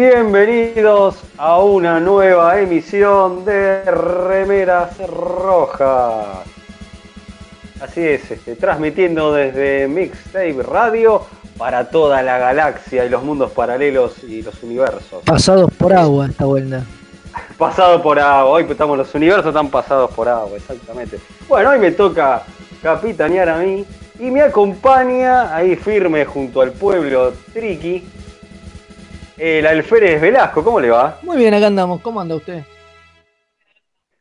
Bienvenidos a una nueva emisión de Remeras Rojas. Así es, este, transmitiendo desde Mixtape Radio para toda la galaxia y los mundos paralelos y los universos. Pasados por agua esta vuelta. Pasado por agua, hoy estamos, los universos están pasados por agua, exactamente. Bueno, hoy me toca capitanear a mí y me acompaña ahí firme junto al pueblo Triqui, el alférez Velasco, ¿cómo le va? Muy bien, acá andamos. ¿Cómo anda usted?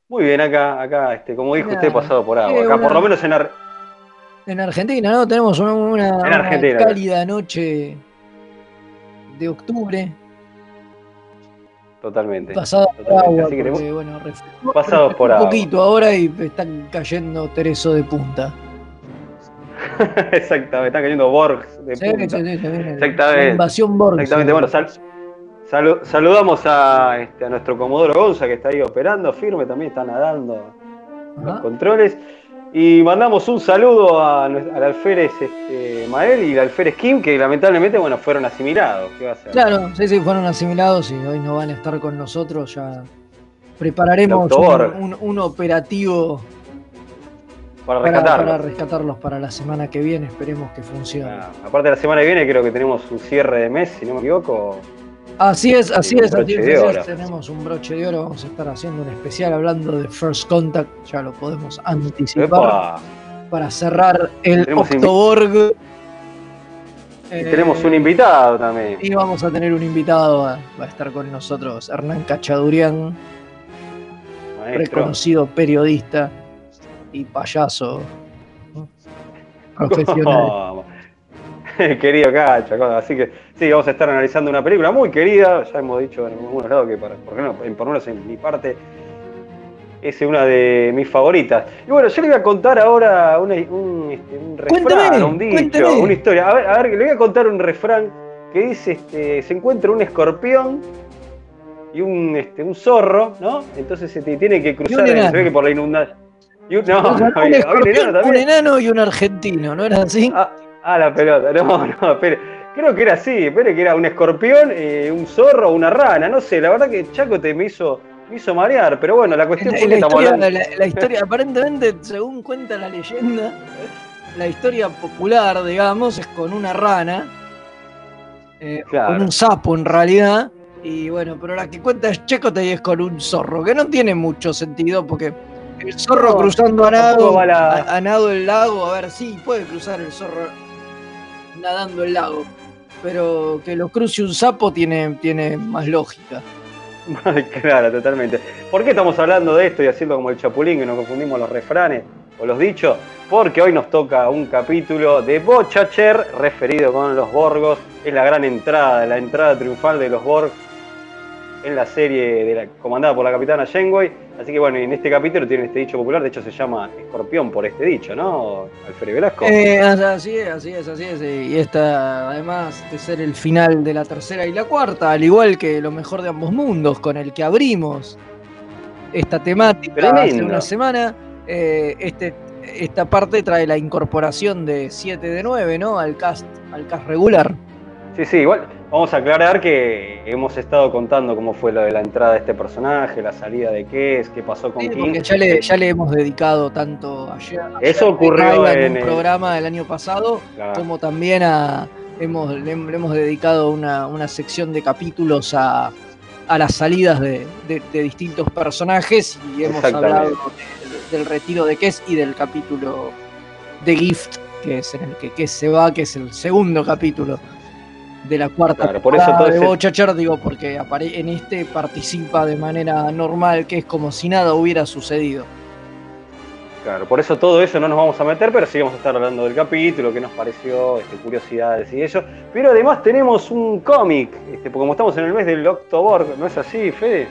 Muy bien, acá, acá, este, como dijo usted, pasado por agua. eh, Acá, una- por lo menos en Ar- En Argentina, ¿no? Tenemos una, una- una Argentina. cálida noche de octubre, Totalmente. pasada por agua, así que porque, bueno, refrescó- Pasados por refrescó agua. un poquito ahora y están cayendo tereso de punta. Exactamente, están cayendo Borgs de Sí, punta. sí, sí, sí, Exactamente. La invasión Borg. Exactamente, bueno, sal- salu- saludamos a, este, a nuestro Comodoro Gonza que está ahí operando, firme también, está nadando los controles. Y mandamos un saludo a, al alférez este, Mael y al alférez Kim, que lamentablemente bueno, fueron asimilados. ¿Qué va a hacer? Claro, sí, sí, fueron asimilados y hoy no van a estar con nosotros. Ya prepararemos un operativo Para para, rescatarlos. para rescatarlos para la semana que viene. Esperemos que funcione. Ah, aparte, la semana que viene creo que tenemos un cierre de mes, si no me equivoco. Así es, así es, así es. Tenemos un broche de oro. Vamos a estar haciendo un especial hablando de First Contact. Ya lo podemos anticipar Epa, para cerrar el Tenemos Octoborg. y Eh, tenemos un invitado también. Y vamos a tener un invitado. Va va a estar con nosotros Hernán Cachadurian, Maestro. reconocido periodista y payaso ¿no? profesional. Querido Cacho, así que sí, vamos a estar analizando una película muy querida, ya hemos dicho en algunos lados que para, por, en- por lo menos en mi parte es una de mis favoritas. Y bueno, yo le voy a contar ahora una- un, este, un refrán, un dicho, una historia. A ver, a ver, le voy a contar un refrán que dice, este, se encuentra un escorpión y un, este, un zorro, ¿no? Entonces se te tiene que cruzar, se ve que por la inundación. No, no, un, un enano y un argentino, ¿no era así? Ah, ah, la pelota. No, no, espere. Creo que era así, espere que era un escorpión, eh, un zorro, una rana, no sé, la verdad que Chaco te me hizo, me hizo marear, pero bueno, la cuestión fue la, que la estamos historia, hablando. la- la historia, aparentemente, según cuenta la leyenda, la historia popular, digamos, es con una rana, eh, Claro. con un sapo en realidad, y bueno, pero la que cuenta es Checote y es con un zorro, que no tiene mucho sentido porque el zorro No, cruzando a nado, va la- a, a nado el lago, a ver, sí, puede cruzar el zorro nadando el lago, pero que lo cruce un sapo tiene, tiene más lógica. claro, totalmente. ¿Por qué estamos hablando de esto y haciendo como el chapulín, que nos confundimos los refranes o los dichos? Porque hoy nos toca un capítulo de Bochacher referido con los Borgos. Es la gran entrada, la entrada triunfal de los Borg en la serie comandada por la capitana Janeway. Así que bueno, en este capítulo tiene este dicho popular, de hecho se llama escorpión por este dicho, ¿no? Alfredo Velasco. Eh, así es, así es, así es. Y esta, además de ser el final de la tercera y la cuarta, al igual que lo mejor de ambos mundos, con el que abrimos esta temática hace Tremendo. una semana, eh, este, esta parte trae la incorporación de 7 de 9, ¿no? Al cast, al cast regular. Sí, sí, igual vamos a aclarar que hemos estado contando cómo fue lo de la entrada de este personaje, la salida de Kes, qué pasó con Sí, King. porque ya le, ya le hemos dedicado tanto ayer, Eso ayer ocurrió en, en un el- programa del año pasado, Claro. como también a, hemos, le, le hemos dedicado una, una sección de capítulos a, a las salidas de, de- de distintos personajes y hemos hablado de- del retiro de Kes y del capítulo de Gift, que es en el que Kes se va, que es el segundo capítulo de la cuarta Claro, por eso todo de ese- Bochacher, digo, porque apare- en este participa de manera normal, que es como si nada hubiera sucedido. Claro, por eso todo eso no nos vamos a meter, pero sí vamos a estar hablando del capítulo, qué nos pareció, este, curiosidades y eso. Pero además tenemos un cómic, este, porque como estamos en el mes del Octoborg, ¿no es así, Fede?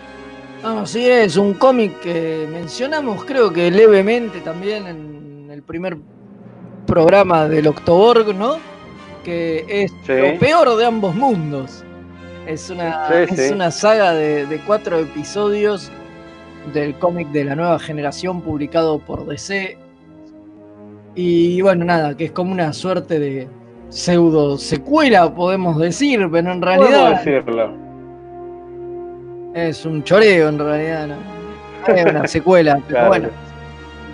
Ah, sí, es un cómic que mencionamos, creo que levemente también en el primer programa del Octoborg, ¿no? Que es Sí. lo peor de ambos mundos. Es una, Sí, es sí. una saga de, de cuatro episodios del cómic de la nueva generación publicado por DC. Y bueno, nada, que es como una suerte de pseudo secuela, podemos decir, pero en realidad decirlo. es un choreo en realidad, ¿no? No es una secuela, pero Claro. bueno,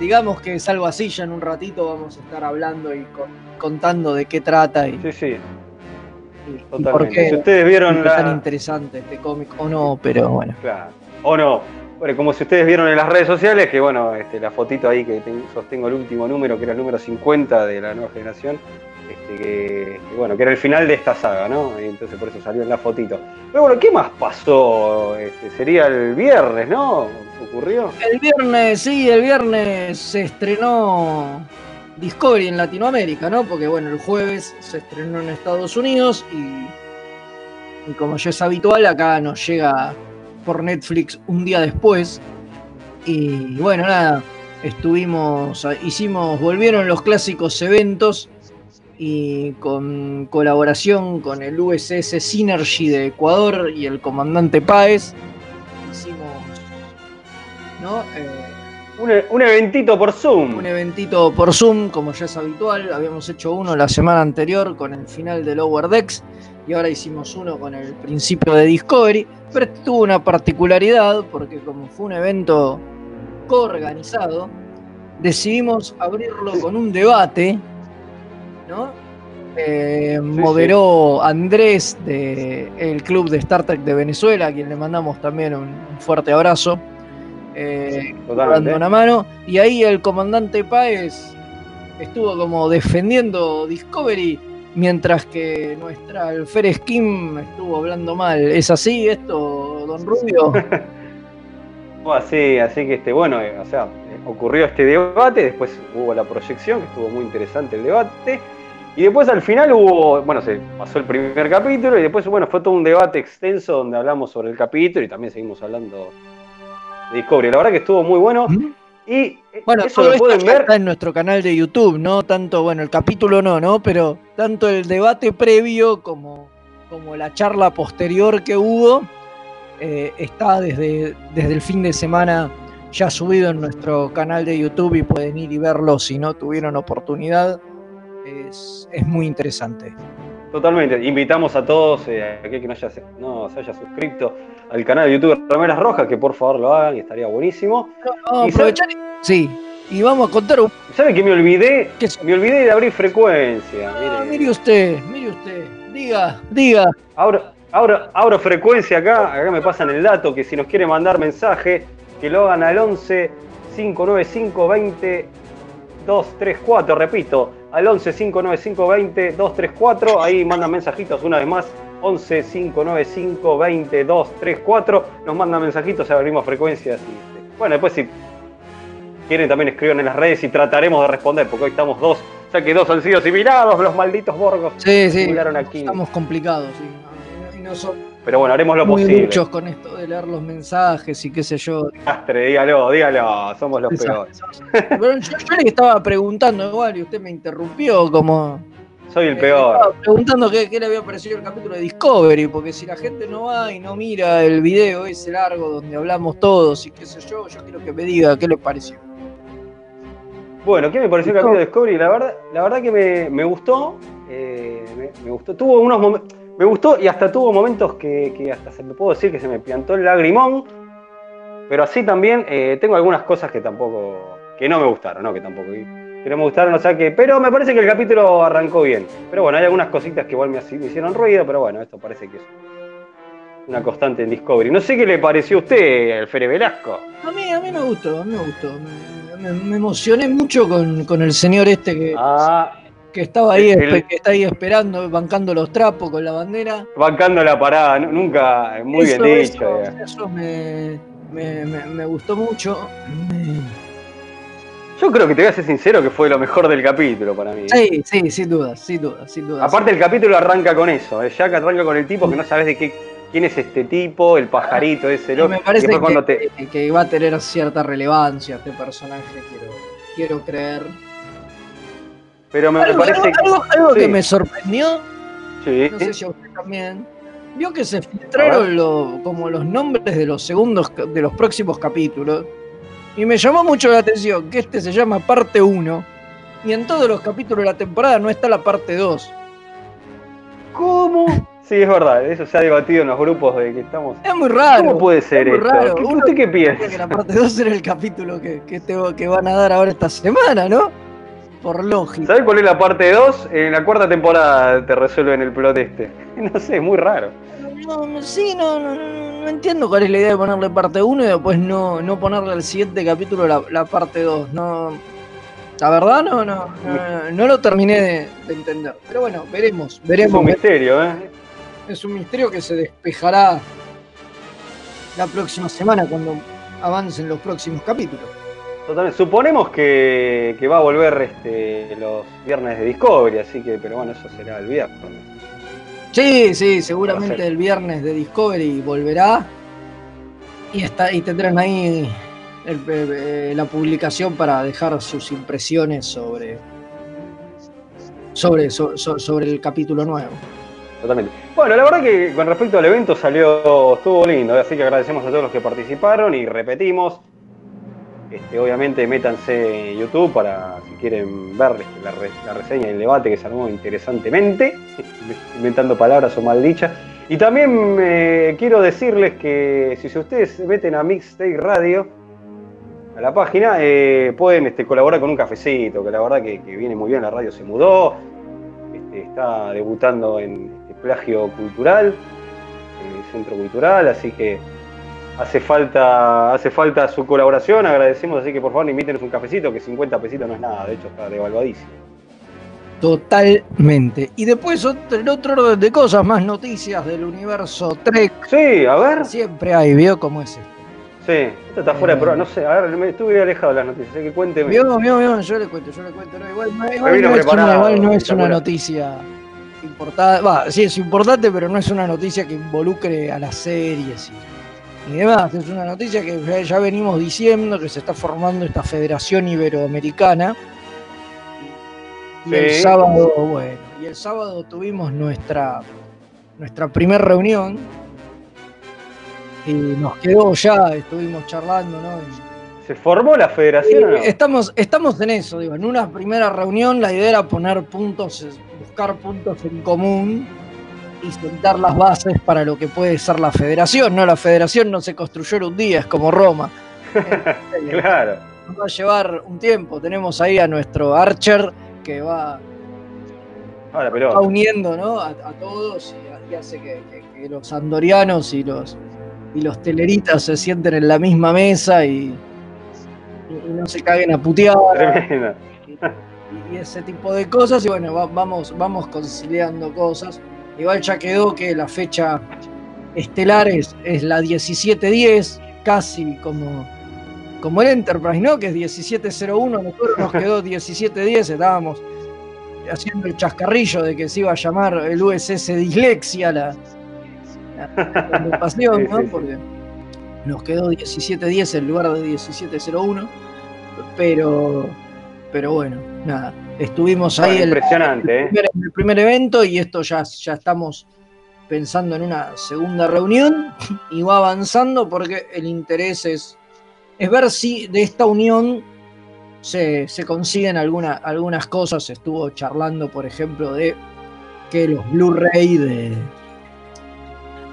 digamos que es algo así, ya en un ratito vamos a estar hablando y con- contando de qué trata y, Sí, sí, y- y por totalmente. qué Si ustedes vieron es tan interesante este cómic o no, pero bueno. Claro. O no. Bueno, como si ustedes vieron en las redes sociales, que bueno, este, la fotito ahí que ten- sostengo el último número, que era el número 50 de la nueva generación, este, que, que, bueno, que era el final de esta saga, ¿no? Y entonces por eso salió en la fotito. Pero bueno, ¿qué más pasó? Este, sería el viernes, ¿no? ¿Ocurrió? El viernes, sí, el viernes se estrenó Discovery en Latinoamérica, ¿no? Porque bueno, el jueves se estrenó en Estados Unidos y, como ya es habitual, acá nos llega por Netflix un día después. Y bueno, nada, estuvimos, hicimos, volvieron los clásicos eventos y con colaboración con el USS Synergy de Ecuador y el comandante Páez, ¿no? Eh, Un, un eventito por Zoom. un eventito por Zoom, como ya es habitual. Habíamos hecho uno la semana anterior con el final de Lower Decks y ahora hicimos uno con el principio de Discovery. Pero este tuvo una particularidad porque como fue un evento coorganizado, decidimos abrirlo con un debate, ¿no? Eh, moderó Andrés del Club de Star Trek de Venezuela, a quien le mandamos también un fuerte abrazo. Eh, dando una mano. Y ahí el comandante Páez estuvo como defendiendo Discovery, mientras que nuestra Alférez Kim estuvo hablando mal. ¿Es así esto, don Rubio? Fue así, así que este, bueno, eh, o sea, ocurrió este debate, después hubo la proyección, que estuvo muy interesante el debate, y después al final hubo, bueno, se pasó el primer capítulo, y después, bueno, fue todo un debate extenso donde hablamos sobre el capítulo y también seguimos hablando de Discovery. La verdad que estuvo muy bueno, y eh, Bueno, eso todo lo esto pueden ver. está en nuestro canal de YouTube, ¿no? Tanto, bueno, el capítulo no, ¿no? Pero tanto el debate previo como, como la charla posterior que hubo eh, está desde, desde el fin de semana ya subido en nuestro canal de YouTube y pueden ir y verlo si no tuvieron oportunidad. Es, es muy interesante. Totalmente. Invitamos a todos, eh, aquel que no, haya, no se haya suscrito al canal de YouTube de Rameras Rojas, que por favor lo hagan y estaría buenísimo. A Y aprovechar Sí, y vamos a contar un... ¿Sabe que me olvidé? ¿Qué es? Me olvidé de abrir frecuencia. Ah, mire. mire usted, mire usted, diga, diga. Abro, abro, abro frecuencia acá, acá me pasan el dato que si nos quiere mandar mensaje, que lo hagan al 11 595 20 234, repito, al 11 595 20 234, ahí mandan mensajitos una vez más, 11 595 20 234, nos mandan mensajitos, abrimos frecuencias y este, bueno, después si quieren también escriban en las redes y trataremos de responder, porque hoy estamos dos, ya que dos han sido asimilados, los malditos borgos. Sí, sí, Llegaron aquí. estamos complicados. sí. Y no, Pero bueno, haremos lo muy posible. muchos con esto de leer los mensajes y qué sé yo. Desastre, dígalo, dígalo, somos los peores. Pero yo, yo le estaba preguntando igual y usted me interrumpió como... Soy el peor. estaba preguntando qué, qué le había parecido el capítulo de Discovery, porque si la gente no va y no mira el video ese largo donde hablamos todos y qué sé yo, yo quiero que me diga qué le pareció. Bueno, ¿qué me pareció el capítulo de Discovery? La verdad, la verdad que me, me gustó. eh, me, me gustó. Tuvo unos momentos. Me gustó y hasta tuvo momentos que, que hasta se me puedo decir que se me piantó el lagrimón. Pero así también eh, tengo algunas cosas que tampoco. que no me gustaron, ¿no? Que tampoco. Que no me gustaron, o sea que. Pero me parece que el capítulo arrancó bien. Pero bueno, hay algunas cositas que igual me, me hicieron ruido, pero bueno, esto parece que es una constante en Discovery. No sé qué le pareció a usted, Alfred Velasco. A mí, a mí me gustó, a mí me gustó. Me, me- me emocioné mucho con, con el señor este que, Ah, que estaba ahí, el- que está ahí esperando, bancando los trapos con la bandera. bancando la parada, nu- nunca. Muy Eso- bien eso- eh. Eso me gustó mucho. Yo creo que te voy a ser sincero que fue lo mejor del capítulo para mí. Sí, sí, sin duda, sin duda, sin duda. Aparte el capítulo arranca con eso, eh, que arranca con el tipo que no sabes de qué, quién es este tipo, el pajarito ese, lo- me parece que, cuando te- que- que va a tener cierta relevancia este personaje, quiero, quiero creer. Pero me, parece algo- algo- algo sí. que me sorprendió, que no sí, sé si a usted también, vio que se filtraron lo- como los nombres de los segundos, de los próximos capítulos, y me llamó mucho la atención que este se llama parte 1, y en todos los capítulos de la temporada no está la parte 2. ¿Cómo? Sí, es verdad, eso se ha debatido en los grupos de que estamos. Es muy raro. ¿Cómo puede ser es muy esto? raro. ¿Qué- ¿Usted qué piensa? que la parte 2 era el capítulo que, que, te- que van a dar ahora esta semana, ¿no? Por lógica. ¿Sabes cuál es la parte 2? En la cuarta temporada te resuelven el plot este. No sé, es muy raro. No, no, sí, no, no, no, no entiendo cuál es la idea de ponerle parte 1 y después no, no ponerle al siguiente capítulo la, la parte 2. No, la verdad no, no, no, no lo terminé de, de entender. Pero bueno, veremos, Es veremos. un misterio, ¿eh? Es un misterio que se despejará la próxima semana cuando avancen los próximos capítulos. Totalmente. Suponemos que, que va a volver este, los viernes de Discovery, así que, pero bueno, eso será el viernes. Sí, sí, seguramente el viernes de Discovery volverá. Y, está, y tendrán ahí el- eh, la publicación para dejar sus impresiones sobre, sobre, so- so- sobre el capítulo nuevo. Totalmente. Bueno, la verdad que con respecto al evento salió, estuvo lindo, así que agradecemos a todos los que participaron y repetimos. Este, obviamente métanse en YouTube para si quieren ver este, la, la reseña y el debate que se armó interesantemente, inventando palabras o maldichas. Y también eh, quiero decirles que si ustedes meten a Mixtape Radio, a la página, eh, pueden este, colaborar con un cafecito, que la verdad que, viene muy bien, la radio se mudó, está debutando en plagio cultural, el centro cultural, así que hace falta, hace falta su colaboración, agradecemos, así que por favor invítenos un cafecito, que 50 pesitos no es nada, de hecho está devaluadísimo. Totalmente. Y después otro, en otro orden de cosas, más noticias del universo Trek. Sí, a ver, Siempre hay, ¿vio cómo es esto? sí, esto está fuera de prueba, no sé, a ver, me estuve alejado de las noticias, así que cuénteme. Vio, vio, vio, yo le cuento, yo le cuento. No, igual, no, igual vino no es una, igual no es una noticia importante. Va, sí es importante, pero no es una noticia que involucre a las series y, y demás. Es una noticia que ya, ya venimos diciendo que se está formando esta Federación Iberoamericana. Y el sábado, bueno, y el sábado tuvimos nuestra nuestra primera reunión y nos quedó ya, estuvimos charlando, ¿no? Y- ¿Se formó la federación o no? estamos, estamos en eso, digo, en una primera reunión la idea era poner puntos, buscar puntos en común y sentar las bases para lo que puede ser la federación. No, la federación no se construyó en un día, es como Roma. Claro, Nos va a llevar un tiempo. Tenemos ahí a nuestro Archer que va, ahora va uniendo ¿no? a, a todos y, y hace que, que- que los andorianos y los, y los teleritas se sienten en la misma mesa y, no se caguen a putear. y ese tipo de cosas y bueno, va- vamos, vamos conciliando cosas. Igual ya quedó que la fecha estelar es, es la 1710, casi como, como el Enterprise, ¿no? Que es 1701, nosotros nos quedó 1710, estábamos haciendo el chascarrillo de que se iba a llamar el USS Dislexia la, agrupación, Sí, ¿no? Porque nos quedó 17-10 en lugar de 17-01, pero, pero bueno, nada, estuvimos ahí el, impresionante, ¿eh? primer, el primer evento y esto ya, ya estamos pensando en una segunda reunión y va avanzando porque el interés es, es ver si de esta unión se, se consiguen alguna- algunas cosas. Estuvo charlando, por ejemplo, de que los Blu-ray de,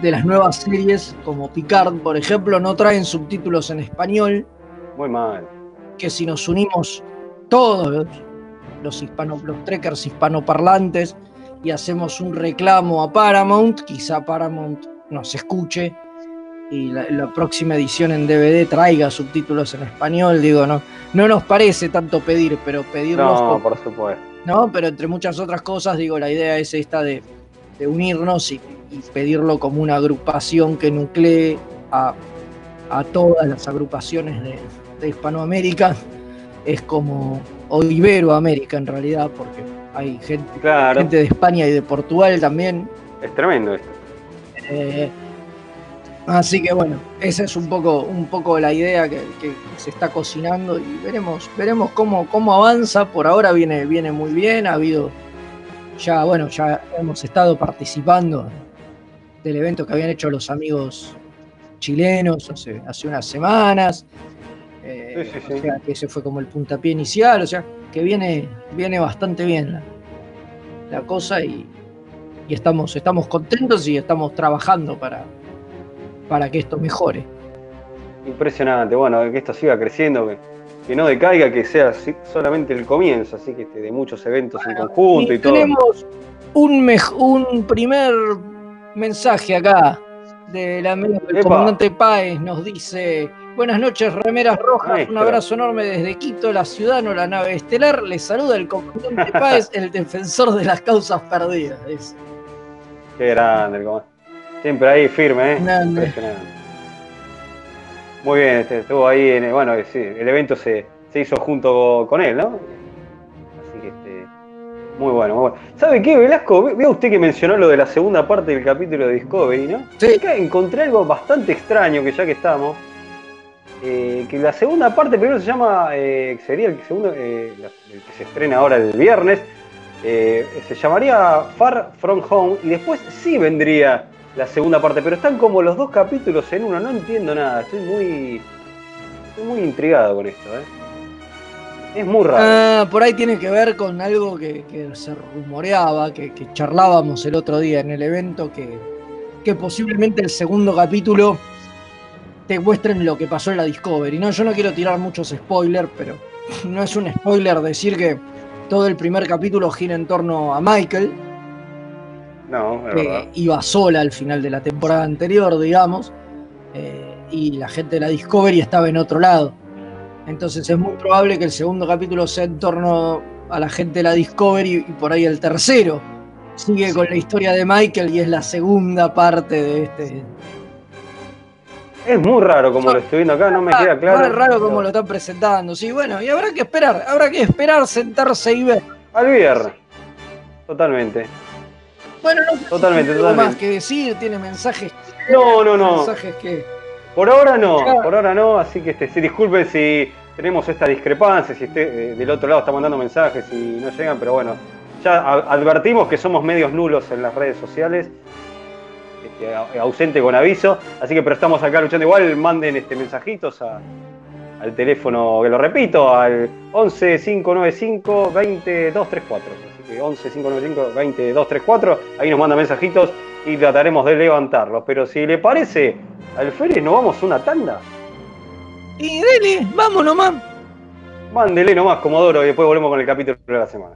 de las nuevas series, como Picard, por ejemplo, no traen subtítulos en español Muy mal. que si nos unimos todos los, hispano, los trekkers hispanoparlantes y hacemos un reclamo a Paramount, quizá Paramount nos escuche y la, la próxima edición en DVD traiga subtítulos en español, digo, no, no nos parece tanto pedir, pero pedirlos No, por- por supuesto. ¿no? Pero entre muchas otras cosas, digo, la idea es esta de, de unirnos y, y pedirlo como una agrupación que nuclee a, a todas las agrupaciones de, de Hispanoamérica. Es como, o Iberoamérica en realidad, porque hay gente, Claro, gente de España y de Portugal también. es tremendo esto. Eh, así que bueno, esa es un poco, un poco la idea que, que se está cocinando y veremos, veremos cómo, cómo avanza. Por ahora viene, viene muy bien, ha habido ya, bueno, ya hemos estado participando del evento que habían hecho los amigos chilenos hace, hace unas semanas. Eh, Sí, sí, sí. O sea, que ese fue como el puntapié inicial, o sea, que viene, viene bastante bien la, la cosa y, y estamos, estamos contentos y estamos trabajando para, para que esto mejore. Impresionante. Bueno, que esto siga creciendo, que, que no decaiga, que sea solamente el comienzo, así que este, de muchos eventos en conjunto y, Y todo. tenemos un, un primer mensaje acá del amigo del comandante Páez. Nos dice: Buenas noches, remeras rojas. Maestro. Un abrazo enorme desde Quito, la ciudad, no la nave estelar. Les saluda el comandante Páez, el defensor de las causas perdidas. Qué grande, el comandante. Siempre ahí firme, ¿eh? Grande. Impresionante. Muy bien, este, estuvo ahí, en, bueno, sí, el evento se, se hizo junto con él, ¿no? Así que, este, muy bueno, muy bueno. ¿Sabe qué, Velasco? Ve- Vea usted que mencionó lo de la segunda parte del capítulo de Discovery, ¿no? Sí. Acá encontré algo bastante extraño, que ya que estamos, eh, que la segunda parte primero se llama, eh, sería el segundo, eh, el que se estrena ahora el viernes, se llamaría Far From Home y después sí vendría la segunda parte, pero están como los dos capítulos en uno, no entiendo nada, estoy muy, muy intrigado con esto. Es muy raro. Ah, por ahí tiene que ver con algo que, que se rumoreaba, que, que charlábamos el otro día en el evento, que, que posiblemente el segundo capítulo te muestren lo que pasó en la Discovery. No, yo no quiero tirar muchos spoilers, pero no es un spoiler decir que todo el primer capítulo gira en torno a Michael, no, es que verdad. iba sola al final de la temporada anterior, digamos, eh, y la gente de la Discovery estaba en otro lado. Entonces es muy probable que el segundo capítulo sea en torno a la gente de la Discovery y por ahí el tercero sigue con la historia de Michael y es la segunda parte de este. Es muy raro como lo estoy viendo acá, no me queda claro. Ah, Es raro como lo están presentando. Sí, bueno, y habrá que esperar, habrá que esperar, sentarse y ver. Al viernes. Totalmente. Bueno, no si Totalmente, tiene algo totalmente. más que decir, tiene mensajes, No, no, no. mensajes que. Por ahora no, Claro. por ahora no, así que este, sí, disculpen si tenemos esta discrepancia, si usted eh, del otro lado está mandando mensajes y no llegan, pero bueno, ya advertimos que somos medios nulos en las redes sociales, este, ausente con aviso, así que pero estamos acá luchando igual, manden este mensajitos a- al teléfono, que lo repito, al 11 595 20 234. Así que 11 595 20 234, ahí nos manda mensajitos y trataremos de levantarlos. Pero si le parece, Alférez, ¿nos vamos a una tanda? Y dele, vamos nomás. Mándele nomás, Comodoro, y después volvemos con el capítulo de la semana.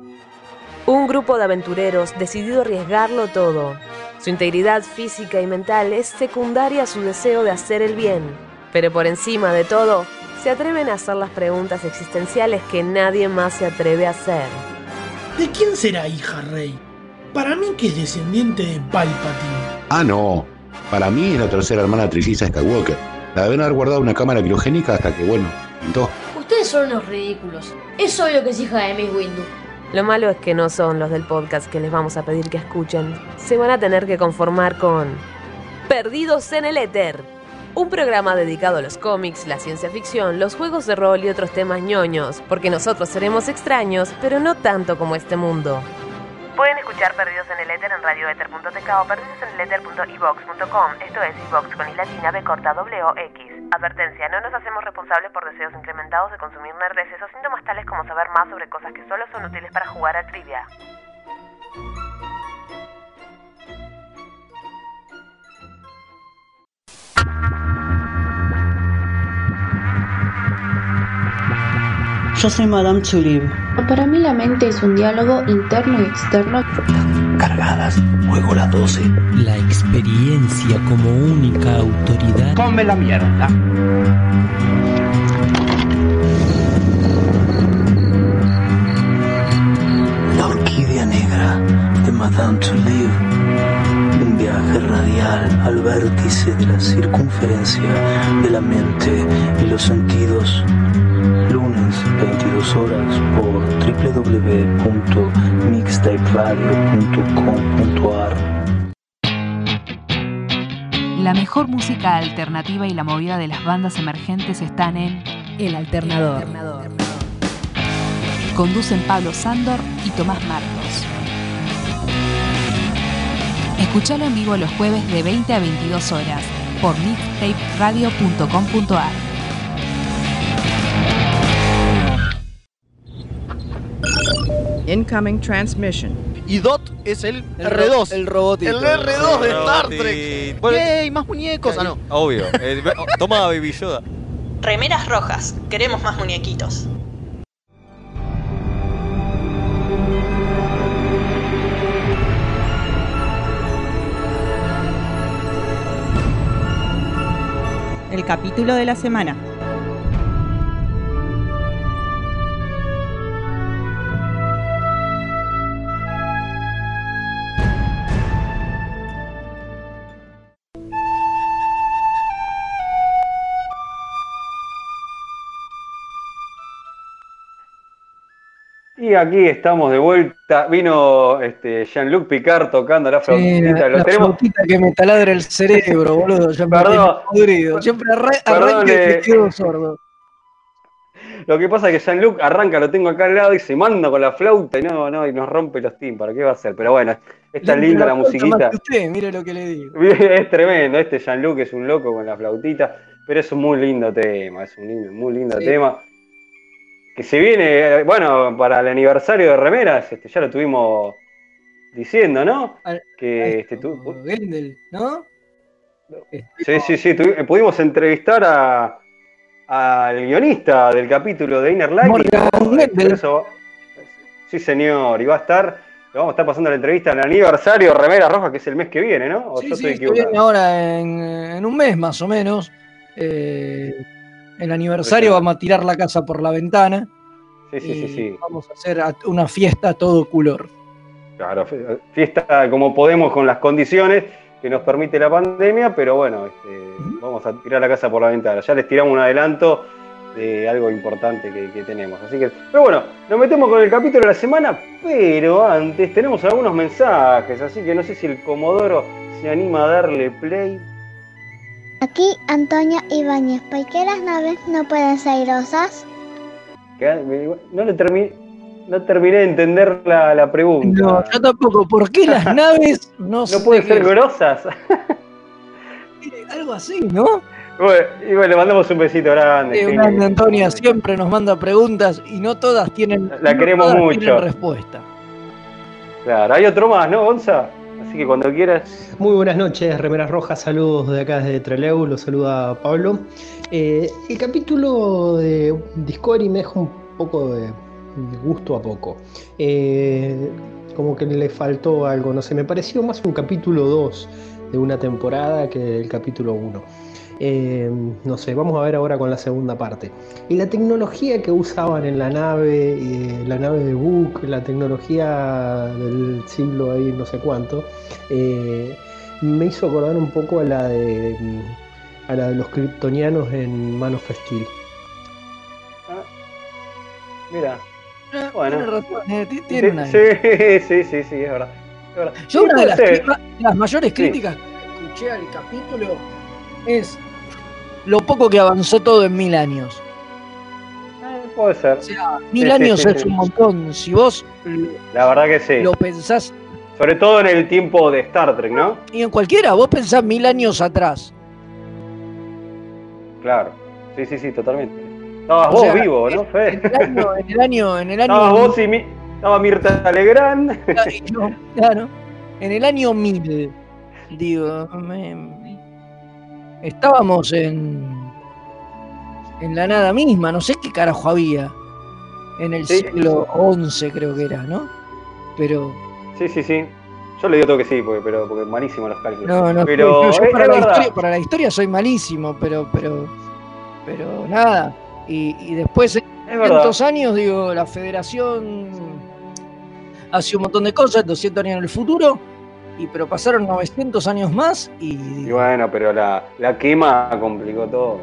Un grupo de aventureros decidido a arriesgarlo todo. Su integridad física y mental es secundaria a su deseo de hacer el bien. Pero por encima de todo, se atreven a hacer las preguntas existenciales que nadie más se atreve a hacer. ¿De quién será hija Rey? Para mí que es descendiente de Palpatine. Ah, no. Para mí es la tercera hermana trilliza Skywalker. La deben haber guardado una cámara criogénica hasta que, bueno, pintó. Ustedes son unos ridículos. Es obvio que es hija de Miss Windu. Lo malo es que no son los del podcast que les vamos a pedir que escuchen. Se van a tener que conformar con Perdidos en el Éter. Un programa dedicado a los cómics, la ciencia ficción, los juegos de rol y otros temas ñoños, porque nosotros seremos extraños, pero no tanto como este mundo. Pueden escuchar Perdidos en el Éter en radioether.tk o perdidoseneleter.evox.com. Esto es iVox con i latina b corta w x. Advertencia, no nos hacemos responsables por deseos incrementados de consumir nerdeces o síntomas tales como saber más sobre cosas que solo son útiles para jugar a trivia. Yo soy Madame Tulip. Para mí la mente es un diálogo interno y externo. Cargadas, juego las 12. La experiencia como única autoridad. Come la mierda. La orquídea negra de Madame Tulip. Un viaje radial al vértice de la circunferencia de la mente y los sentidos lunes 22 horas por www.mixtaperadio.com.ar La mejor música alternativa y la movida de las bandas emergentes están en El Alternador. Conducen Pablo Sándor y Tomás Marcos. Escuchalo en vivo los jueves de 20 a 22 horas por mixtaperadio.com.ar. Incoming transmission. Y Dot es el, El R2. ro- el robotito. El R2 de Star. Trek. Bueno, ¡Yay! Más muñecos. Ah, no. Obvio. Eh, toma Baby Yoda. Remeras rojas, queremos más muñequitos. El capítulo de la semana. Y aquí estamos de vuelta. Vino este, Jean-Luc Picard tocando la flautita. la, Lo la tenemos. flautita que me taladra el cerebro, boludo. Ya me Perdón. podrido. Siempre arra- arranca y eh. quedo sordo. Lo que pasa es que Jean-Luc arranca, lo tengo acá al lado y se manda con la flauta y no, no, y nos rompe los tímpanos. ¿Qué va a hacer? Pero bueno, es tan linda la musiquita. Usted, mire lo que le digo. Es tremendo, este Jean-Luc es un loco con la flautita, pero es un muy lindo tema, es un lindo, muy lindo Sí. tema. Que se viene, eh, bueno, para el aniversario de Remeras, este, ya lo estuvimos diciendo, ¿no? Al- Que este, tu- Gendel, ¿no? sí, sí, sí, eh, pudimos entrevistar a al guionista del capítulo de Inner Light. Sí, señor, y va a estar, vamos a estar pasando la entrevista al aniversario de Remeras Rojas, que es el mes que viene, ¿no? ¿O Sí, yo sí, estoy que viene ahora en, en un mes más o menos. Eh, el aniversario vamos a tirar la casa por la ventana. Sí, sí, sí, sí. Vamos a hacer una fiesta a todo color. Claro, fiesta como podemos con las condiciones que nos permite la pandemia, pero bueno, este, vamos a tirar la casa por la ventana. Ya les tiramos un adelanto de algo importante que, que tenemos. Así que, pero bueno, nos metemos con el capítulo de la semana, pero antes tenemos algunos mensajes, así que no sé si el Comodoro se anima a darle play. Aquí Antonio Ibáñez, ¿por qué las naves no pueden ser rosas? No, le termi- no terminé de entender la, la pregunta. No, yo tampoco. ¿Por qué las naves no, ¿No pueden ser grosas? Algo así, ¿no? Bueno, y bueno, le mandamos un besito grande. Genio. grande Antonia siempre nos manda preguntas y no todas tienen, La no queremos todas mucho. tienen respuesta. Claro, hay otro más, ¿no, Gonza? Así que cuando quieras. Muy buenas noches, Remeras Rojas, saludos de acá desde Treleu, los saluda Pablo. Eh, el capítulo de Discovery me deja un poco de gusto a poco. Eh, como que le faltó algo, no sé, me pareció más un capítulo 2 de una temporada que el capítulo 1. Eh, no sé, vamos a ver ahora con la segunda parte. Y la tecnología que usaban en la nave, eh, la nave de Book, la tecnología del siglo ahí no sé cuánto, eh, me hizo acordar un poco a la de, a la de los kryptonianos en Man of Steel. Mira. Tiene Bueno. razón, eh, ti- tiene una- Sí, sí, sí, sí, es verdad. es verdad. Yo una de las mayores críticas que escuché al capítulo es lo poco que avanzó todo en mil Puede ser. Mil Sí, años sí, es un montón. Si vos La verdad que sí. lo pensás, Sobre todo en el tiempo de Star Trek, ¿no? y en cualquiera, vos pensás mil años atrás. Claro. Sí, sí, sí, totalmente. Estabas O vos sea, vivo, ¿no, Fede? En el año, en el año, en el año. Estabas vos y mi... Estaba Mirta Legrand. No, claro. En el año 1000, digo, me- estábamos en, en la nada misma, no sé qué carajo había. En el Sí. siglo XI creo que era, ¿no? Pero Sí, sí, sí. Yo le digo todo que sí, porque, pero, porque malísimo los cálculos. no, no, pero yo- yo es- para, es la historia, para la historia soy malísimo, pero, pero, pero nada. Y, y después en tantos años, digo, la federación hace un montón de cosas, 200 años en el futuro, y pero pasaron 900 años más y, Y bueno, pero la, la quema complicó todo.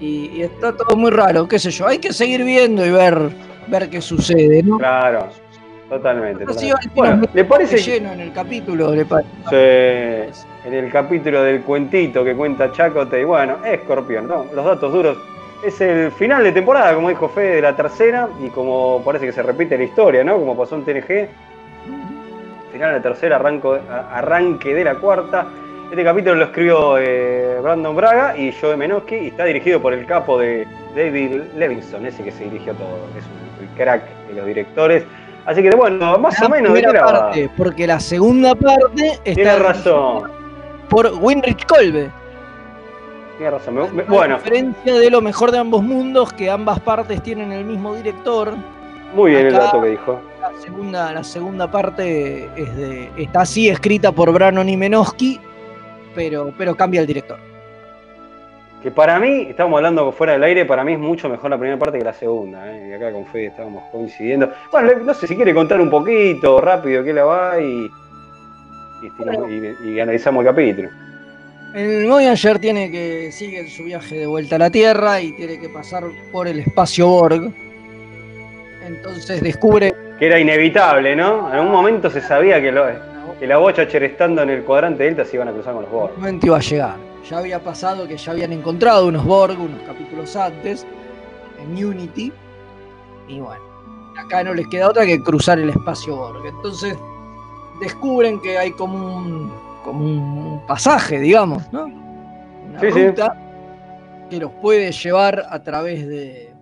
y- y está todo muy raro, qué sé yo. Hay que seguir viendo y ver, ver qué sucede, ¿no? Claro, totalmente. Totalmente. Bueno, ¿le parece lleno en el capítulo, le parece. Sí, en el capítulo del cuentito que cuenta Chacote, y bueno, Escorpión, no, los datos duros. Es el final de temporada, como dijo Fede, de la tercera, y como parece que se repite la historia, ¿no? Como pasó en TNG. Final de la tercera, arranco, arranque de la cuarta. Este capítulo lo escribió eh, Brandon Braga y Joe Menoski, y está dirigido por el capo de David Levinson, ese que se dirigió todo, es un, el crack de los directores. Así que bueno, más La o menos de qué parte, porque la segunda parte está Tienes razón. por Winrich Kolbe. Tienes razón. Me- me- A bueno, diferencia de lo mejor de ambos mundos, que ambas partes tienen el mismo director, muy bien el dato que dijo. La segunda, la segunda parte es de, está así escrita por Brannon y Menoski, pero, pero cambia el director. Que para mí, estábamos hablando fuera del aire, para mí es mucho mejor la primera parte que la segunda. ¿eh? Y acá con Fede estábamos coincidiendo. Bueno, no sé si quiere contar un poquito rápido qué la va y, y, tiramos- y- y analizamos el capítulo. El Voyager tiene que sigue su viaje de vuelta a la Tierra y tiene que pasar por el espacio Borg. Entonces descubre Que era inevitable, ¿no? En algún momento se sabía que, lo- que la Voyager estando en el cuadrante delta se iban a cruzar con los Borg. un momento iba a llegar. Ya había pasado que ya habían encontrado unos Borg unos capítulos antes en Unity. Y bueno, acá no les queda otra que cruzar el espacio Borg. Entonces descubren que hay como un, como un pasaje, digamos, ¿no? Una Sí, sí. ruta que los puede llevar a través de,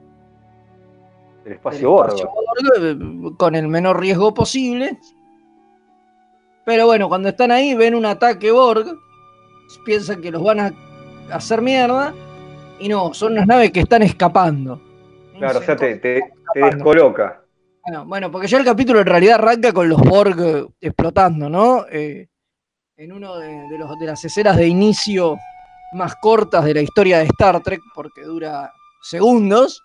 El espacio Borg, eh, con el menor riesgo posible. Pero bueno, cuando están ahí ven un ataque Borg, piensan que los van a hacer mierda, y no, son unas naves que están escapando. Claro, o sea, te, te- te descoloca. Bueno, bueno, porque ya el capítulo en realidad arranca con los Borg eh, explotando, ¿no? Eh, en uno de, de los, de las escenas de inicio más cortas de la historia de Star Trek, porque dura segundos,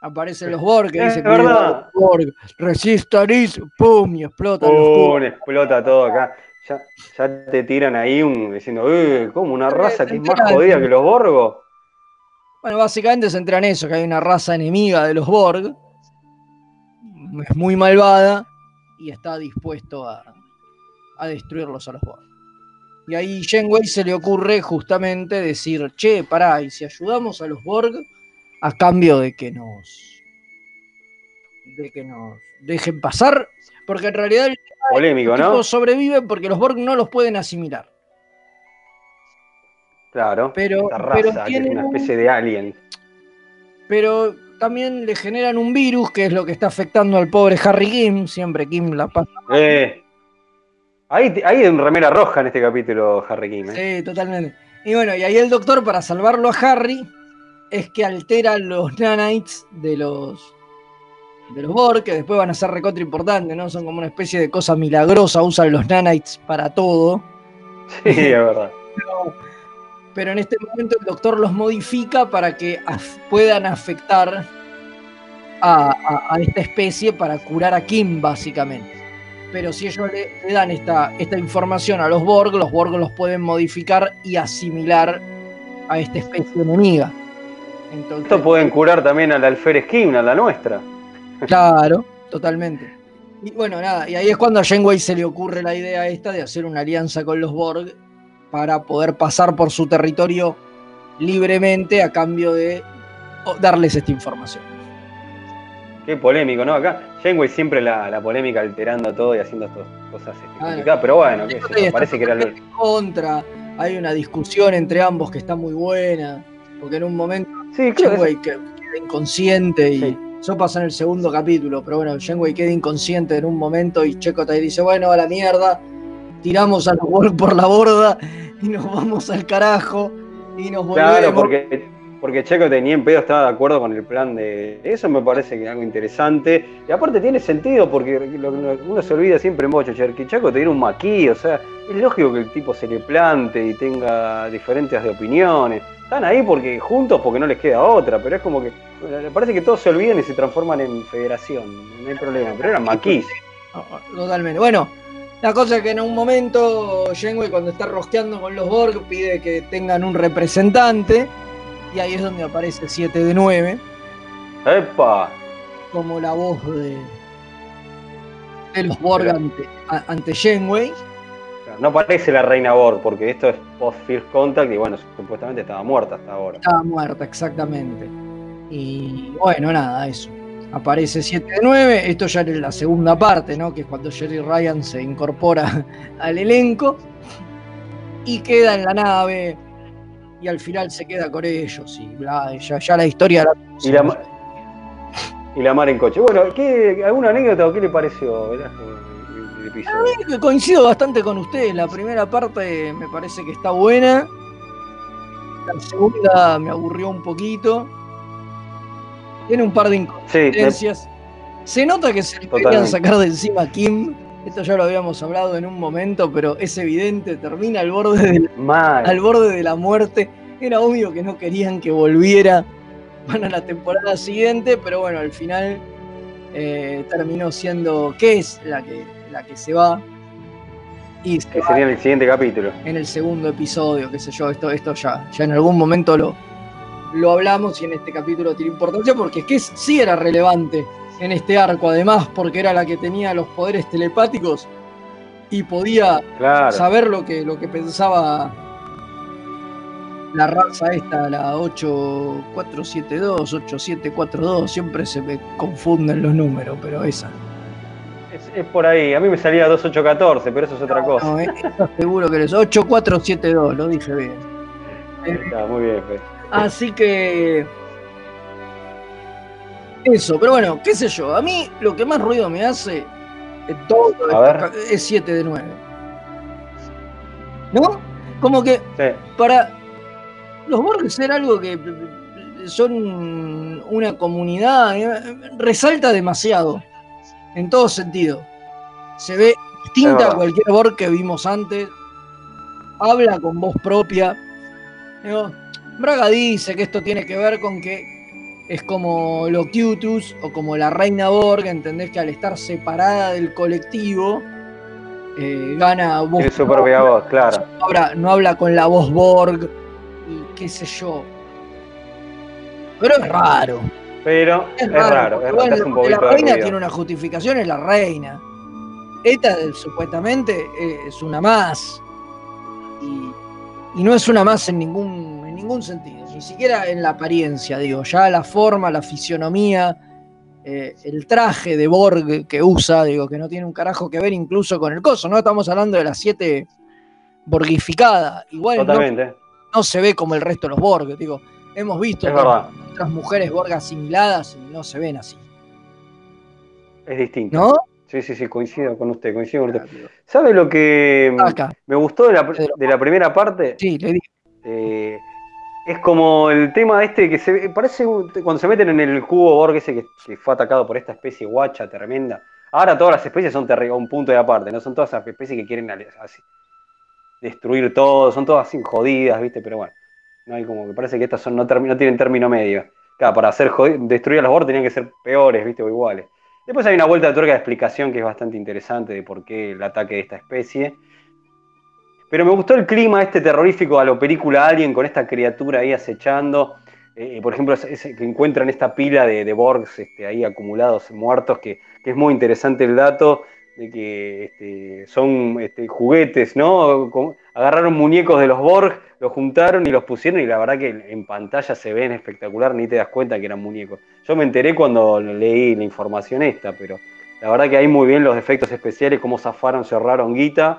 aparecen los Borg que Es dicen verdad. Borg, resistaris, pum, y explotan los ¡Pum! explota todo acá. Ya, ya te tiran ahí un diciendo, eh, como una raza que es más jodida que los Borgos. Bueno, básicamente se entra en eso, que hay una raza enemiga de los Borg, es muy malvada y está dispuesto a, a destruirlos a los Borg. Y ahí Janeway se le ocurre justamente decir, che, pará, y si ayudamos a los Borg a cambio de que nos de que nos dejen pasar, porque en realidad el Polémico, tipo ¿no? sobrevive porque los Borg no los pueden asimilar. Claro. Pero- pero que es una un- especie de alien. pero también le generan un virus que es lo que está afectando al pobre Harry Kim. Siempre Kim la pasa. Eh, ahí, ahí en remera roja en este capítulo, Harry Kim. ¿eh? Sí, totalmente. Y bueno, y ahí el doctor, para salvarlo a Harry, es que altera los nanites de los de los Borg, que después van a ser recontra importantes, ¿no? Son como una especie de cosa milagrosa, usan los nanites para todo. Sí, es verdad. Pero, pero en este momento el doctor los modifica para que af- puedan afectar a, a- a esta especie para curar a Kim, básicamente. Pero si ellos le, le dan esta, esta información a los Borg, los Borg los pueden modificar y asimilar a esta especie enemiga. Entonces, Esto pueden curar también al alférez Kim, a la nuestra. Claro, totalmente. Y bueno, nada, y ahí es cuando a Janeway se le ocurre la idea esta de hacer una alianza con los Borg para poder pasar por su territorio libremente a cambio de darles esta información. Qué polémico, ¿no? Acá Janeway siempre la, la polémica alterando todo y haciendo estas cosas este, complicadas, pero bueno, qué sé yo, Está parece que era lo... Contra, hay una discusión entre ambos que está muy buena, porque en un momento Sí, que queda inconsciente y eso pasa en el segundo capítulo, pero bueno, Janeway queda inconsciente en un momento y Chekotay dice, bueno, a la mierda, tiramos a los Borg por la borda y nos vamos al carajo y nos volvemos. Claro, porque, porque Checo ni en pedo estaba de acuerdo con el plan de. Eso me parece que es algo interesante. Y aparte tiene sentido, porque lo- lo- uno se olvida siempre en Bocho, que Chaco te tiene un maquí, o sea, es lógico que el tipo se le plante y tenga diferencias de opiniones. Están ahí porque juntos porque no les queda otra, pero es como que. Me parece que todos se olvidan y se transforman en federación. No hay problema, pero eran maquís. Totalmente. Bueno, la cosa es que en un momento Janeway cuando está rosqueando con los Borg pide que tengan un representante y ahí es donde aparece 7 de 9 ¡Epa! como la voz de, de los Borg ante, ante. No parece la reina Borg, porque esto es post-First Contact y bueno, supuestamente estaba muerta hasta ahora. Estaba muerta, exactamente. Y bueno, nada, eso. Aparece 7 de 9, esto ya en la segunda parte, ¿no? Que es cuando Jerry Ryan se incorpora al elenco y queda en la nave y al final se queda con ellos y bla, ya, ya la historia la... Y la, ma- y la mar en coche. Bueno, ¿qué, ¿alguna anécdota o qué le pareció Velasco, el, el episodio? coincido bastante con ustedes. La primera parte me parece que está buena. La segunda me aburrió un poquito. Tiene un par de inconsistencias. Se nota que se le querían Totalmente. sacar de encima a Kim. Esto ya lo habíamos hablado en un momento, pero es evidente, termina al borde de la, al borde de la muerte. Era obvio que no querían que volviera para la temporada siguiente, pero bueno, al final eh, terminó siendo que es la que, la que se va. Y se Que sería en el siguiente capítulo. en el segundo episodio, qué sé yo, esto, esto ya, ya en algún momento lo, lo hablamos y en este capítulo tiene importancia porque es que sí era relevante en este arco, además, porque era la que tenía los poderes telepáticos y podía Claro. saber lo que, lo que pensaba la raza esta, la 8472, 8742, siempre se me confunden los números, pero esa. Es, es por ahí. A mí me salía 2814, pero eso es otra cosa. No, eh, eso seguro que eres 8472, lo dije bien. Está muy bien, Fe. Así que. Eso, pero bueno, qué sé yo. A mí lo que más ruido me hace de todo esto es 7 de 9. ¿No? Como que Sí. para los Borg ser algo que son una comunidad, eh, resalta demasiado. En todo sentido. Se ve distinta a cualquier Borg que vimos antes. Habla con voz propia. Digo, Braga dice que esto tiene que ver con que es como Locutus o como la Reina Borg, ¿entendés? Que al estar separada del colectivo, eh, gana voz Tiene su propia voz, claro. no habla, no habla con la voz Borg y qué sé yo. Pero es raro. Pero es raro, es raro. bueno, un poquito la reina tiene una justificación, es la reina. Esta supuestamente es una más. Y, y no es una más en ningún, en ningún sentido. Ni siquiera en la apariencia, digo. Ya la forma, la fisionomía, eh, el traje de Borg que usa, digo, que no tiene un carajo que ver incluso con el coso. No estamos hablando de las siete borgificada. Igual no- no se ve como el resto de los Borg. Digo, hemos visto otras mujeres Borg asimiladas y no se ven así. Es distinto. ¿No? Sí, sí, sí, coincido con usted, coincido con usted. ¿Sabe lo que Acá. me gustó de la, de la primera parte? Sí, le digo. Eh, Es como el tema este que se parece cuando se meten en el cubo Borg ese que, que fue atacado por esta especie guacha tremenda. Ahora todas las especies son a un punto de aparte, ¿no? Son todas esas especies que quieren así, destruir todo, son todas así jodidas, ¿viste? Pero bueno, no hay como que parece que estas son, no, tienen término medio. Claro, para hacer destruir a los Borg tenían que ser peores, ¿viste? O iguales. Después hay una vuelta de tuerca de explicación que es bastante interesante de por qué el ataque de esta especie. Pero me gustó el clima este terrorífico a lo película Alien con esta criatura ahí acechando. Eh, por ejemplo, que encuentran esta pila de, de Borgs este, ahí acumulados, muertos, que, es muy interesante el dato de que este, son este, juguetes, ¿no? Agarraron muñecos de los Borg, los juntaron y los pusieron y la verdad que en pantalla se ven espectacular, ni te das cuenta que eran muñecos. Yo me enteré cuando leí la información esta, pero la verdad que hay muy bien los efectos especiales, cómo zafaron, cerraron guita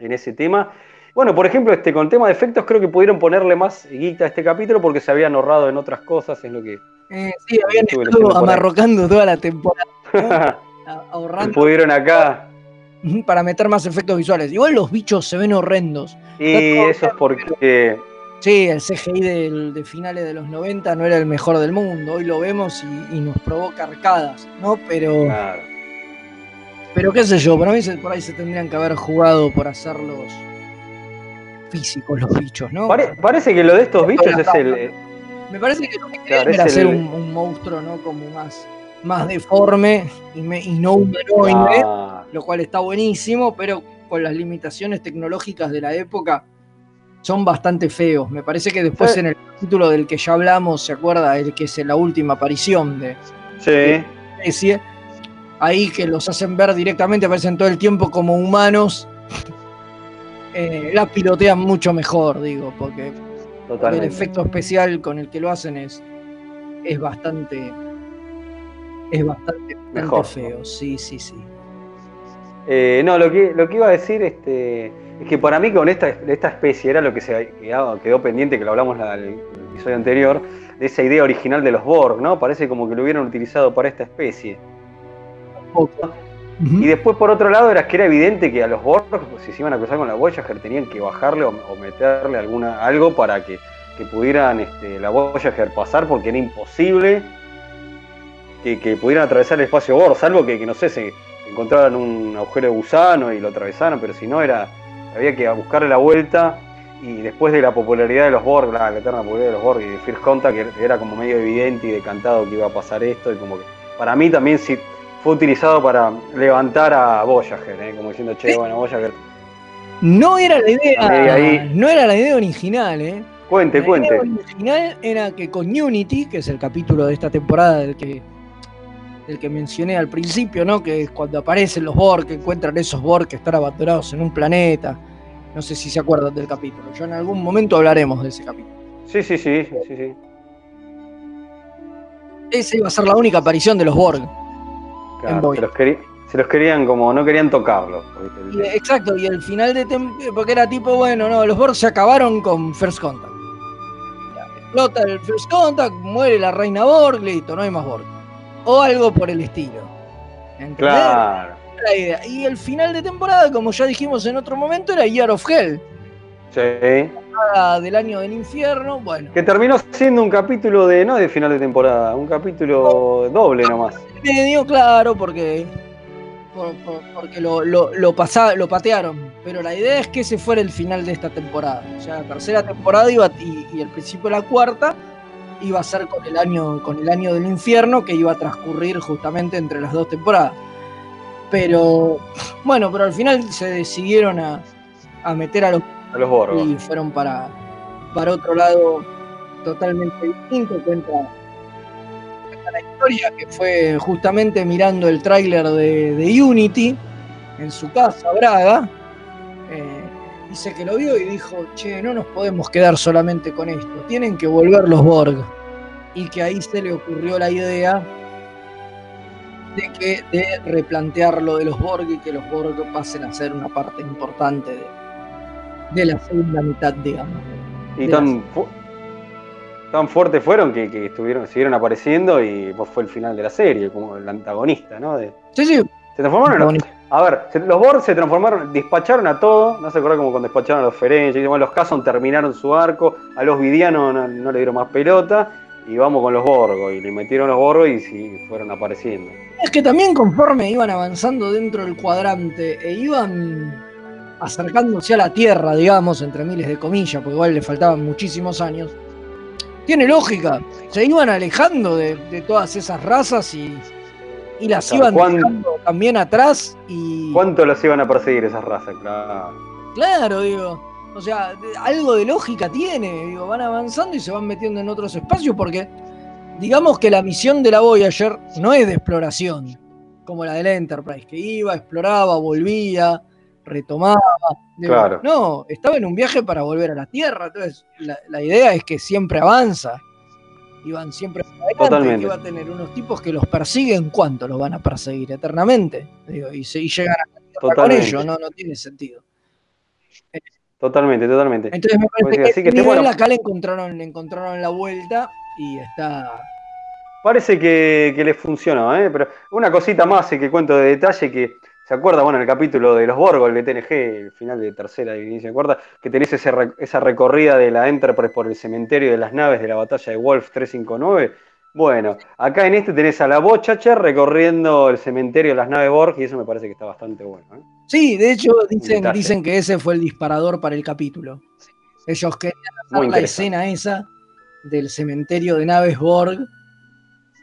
en ese tema. Bueno, por ejemplo, este, con el tema de efectos creo que pudieron ponerle más guita a este capítulo porque se habían ahorrado en otras cosas, es lo que Eh, sí, habían estado amarrocando toda la temporada, ahorrando pudieron acá. Para meter más efectos visuales. Igual los bichos se ven horrendos. Y eso es porque Sí, el CGI del- de finales de los 90 no era el mejor del mundo. Hoy lo vemos y, y nos provoca arcadas, ¿no? Pero, Claro. pero qué sé yo, para mí por ahí se tendrían que haber jugado por hacerlos físicos los bichos, ¿no? Pare- parece que lo de estos bichos es el. eh, Me parece que lo que Claro, era hacer el- un, un monstruo, ¿no? Como más, más deforme y, me- y no humanoide, Ah, lo cual está buenísimo, pero con las limitaciones tecnológicas de la época son bastante feos. Me parece que después Sí. en el capítulo del que ya hablamos, ¿se acuerda? El que es la última aparición de sí. la especie, ahí que los hacen ver directamente, aparecen todo el tiempo como humanos. eh, la pilotean mucho mejor, digo, porque el efecto especial con el que lo hacen es, es bastante. Es bastante, bastante Mejor, feo, sí, sí, sí. Eh, no, lo que, lo que iba a decir este, es que para mí con esta, esta especie era lo que se quedó, quedó pendiente, que lo hablamos la- el, episodio anterior, de esa idea original de los Borg, ¿no? Parece como que lo hubieran utilizado para esta especie. Y después, por otro lado, era que era evidente que a los Borg, pues, si se iban a cruzar con la Voyager, tenían que bajarle o, o meterle alguna, algo para que, que pudieran este, la Voyager pasar, porque era imposible que, que pudieran atravesar el espacio Borg, salvo que, que, no sé, se encontraran un agujero de gusano y lo atravesaran, pero si no, era había que buscarle la vuelta. Y después de la popularidad de los Borg, la, la eterna popularidad de los Borg y de First Contact, que era como medio evidente y decantado que iba a pasar esto, y como que para mí también sí fue utilizado para levantar a Voyager, ¿eh? como diciendo, che, bueno, Voyager, No era la idea, Ahí, no era la idea original, ¿eh? cuente, La cuente. idea original era que con Unity, que es el capítulo de esta temporada del que, del que mencioné al principio, ¿no? Que es cuando aparecen los Borg, que encuentran esos Borg que están abandonados en un planeta. No sé si se acuerdan del capítulo. Yo en algún momento hablaremos de ese capítulo. Sí, sí, sí, sí, sí. Esa iba a ser la única aparición de los Borg. Claro, se, los querí- se los querían como, no querían tocarlo. exacto, y el final de porque era tipo, bueno, no, los Borg se acabaron con First Contact. Explota el First Contact, muere la reina Borg, listo, no hay más Borg. O algo por el estilo. ¿Entendés? Claro. La idea. Y el final de temporada, como ya dijimos en otro momento, era Year of Hell. Sí. Del año del infierno, bueno. Que terminó siendo un capítulo de, no de final de temporada, un capítulo doble nomás. medio claro porque por- por- porque lo, lo, lo pasa- lo patearon pero la idea es que ese fuera el final de esta temporada o sea la tercera temporada iba y, y el principio de la cuarta iba a ser con el año con el año del infierno que iba a transcurrir justamente entre las dos temporadas pero bueno pero al final se decidieron a, a meter a los A los y fueron para, para otro lado totalmente distinto. Cuenta, cuenta la historia que fue justamente mirando el tráiler de, de Unity en su casa, Braga. eh, dice que lo vio y dijo, che, no nos podemos quedar solamente con esto, tienen que volver los Borg. Y que ahí se le ocurrió la idea de que de replantear lo de los Borg y que los Borg pasen a ser una parte importante de, de la segunda mitad, digamos. Y tan, fu- tan fuertes fueron que, que estuvieron, siguieron apareciendo y pues, fue el final de la serie, como el antagonista, ¿no? De- Sí, sí. se transformaron en, Antagonista. A ver, los Borg se transformaron, despacharon a todo, no se acuerdan como cuando despacharon a los Ferengi, los Casson terminaron su arco, a los Vidianos no, le dieron más pelota, y vamos con los Borgos, y le metieron los Borgos y sí, fueron apareciendo. Es que también conforme iban avanzando dentro del cuadrante e iban acercándose a la Tierra, digamos, entre miles de comillas, porque igual le faltaban muchísimos años, tiene lógica. Se iban alejando de todas esas razas y, y las Claro, iban ¿cuán- dejando también atrás y... ¿Cuánto los iban a perseguir esas razas? Claro. Claro, digo. O sea, algo de lógica tiene. Digo, van avanzando y se van metiendo en otros espacios porque digamos que la misión de la Voyager no es de exploración, como la de la Enterprise, que iba, exploraba, volvía, retomaba. Digo, Claro. No, estaba en un viaje para volver a la Tierra. Entonces, la, la idea es que siempre avanza. Iban siempre adelante, Totalmente. que iba a tener unos tipos que los persiguen, ¿cuánto los van a perseguir? Eternamente. Digo, y, se, y llegan a con ellos, no, no tiene sentido. Totalmente, totalmente. Entonces me parece Pues que, que bueno, acá le encontraron, le encontraron la vuelta y está. Parece que, que les funcionó, ¿eh? Pero una cosita más que cuento de detalle que se acuerda, bueno, en el capítulo de los Borgos, el de TNG, el final de tercera y inicio de cuarta, que tenés ese esa recorrida de la Enterprise por el cementerio de las naves de la batalla de Wolf 359. Bueno, acá en este tenés a la Bochacher recorriendo el cementerio de las naves Borg y eso me parece que está bastante bueno. ¿eh? Sí, de hecho dicen, que ese fue el disparador para el capítulo. Ellos querían hacer la escena esa del cementerio de naves Borg.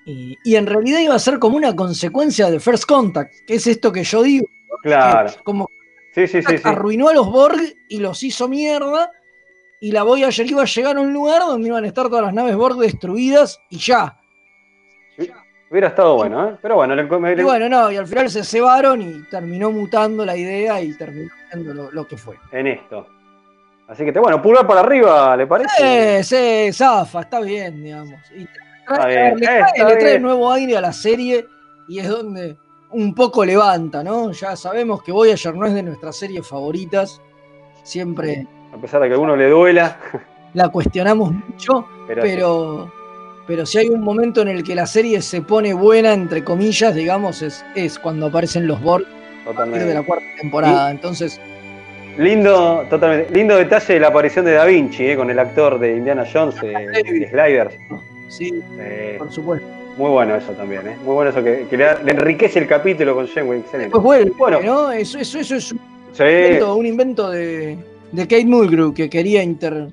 Y, y en realidad iba a ser como una consecuencia de First Contact, que es esto que yo digo. Claro. como Sí, sí, sí, sí. arruinó a los Borg y los hizo mierda. Y la Voyager iba a llegar a un lugar donde iban a estar todas las naves Borg destruidas y ya. Hubiera estado bueno, ¿eh? Pero bueno, le- le- Y bueno, no, y al final se cebaron y terminó mutando la idea y terminó siendo lo, lo que fue. en esto. Así que, te- bueno, pulgar para arriba, ¿le parece? Eh, sí, zafa, está bien, digamos. Y Está trae, bien, le trae, le nuevo aire a la serie y es donde un poco levanta, ¿no? Ya sabemos que Voyager no es de nuestras series favoritas. Siempre A pesar de que a uno le duela. la cuestionamos mucho, Pero pero, pero, si hay un momento en el que la serie se pone buena, entre comillas, digamos, es, es cuando aparecen los Borg a partir de la cuarta temporada. Entonces, Lindo, totalmente. Lindo detalle de la aparición de Da Vinci, ¿eh? con el actor de Indiana Jones, de Sliders. Sí, Eh, por supuesto. muy bueno eso también, ¿eh? Muy bueno eso que, que le, enriquece el capítulo con Janeway. Excelente. Pues Bueno. ¿no? Eso, eso, eso es un Sí. invento, un invento de, de Kate Mulgrew que quería inter,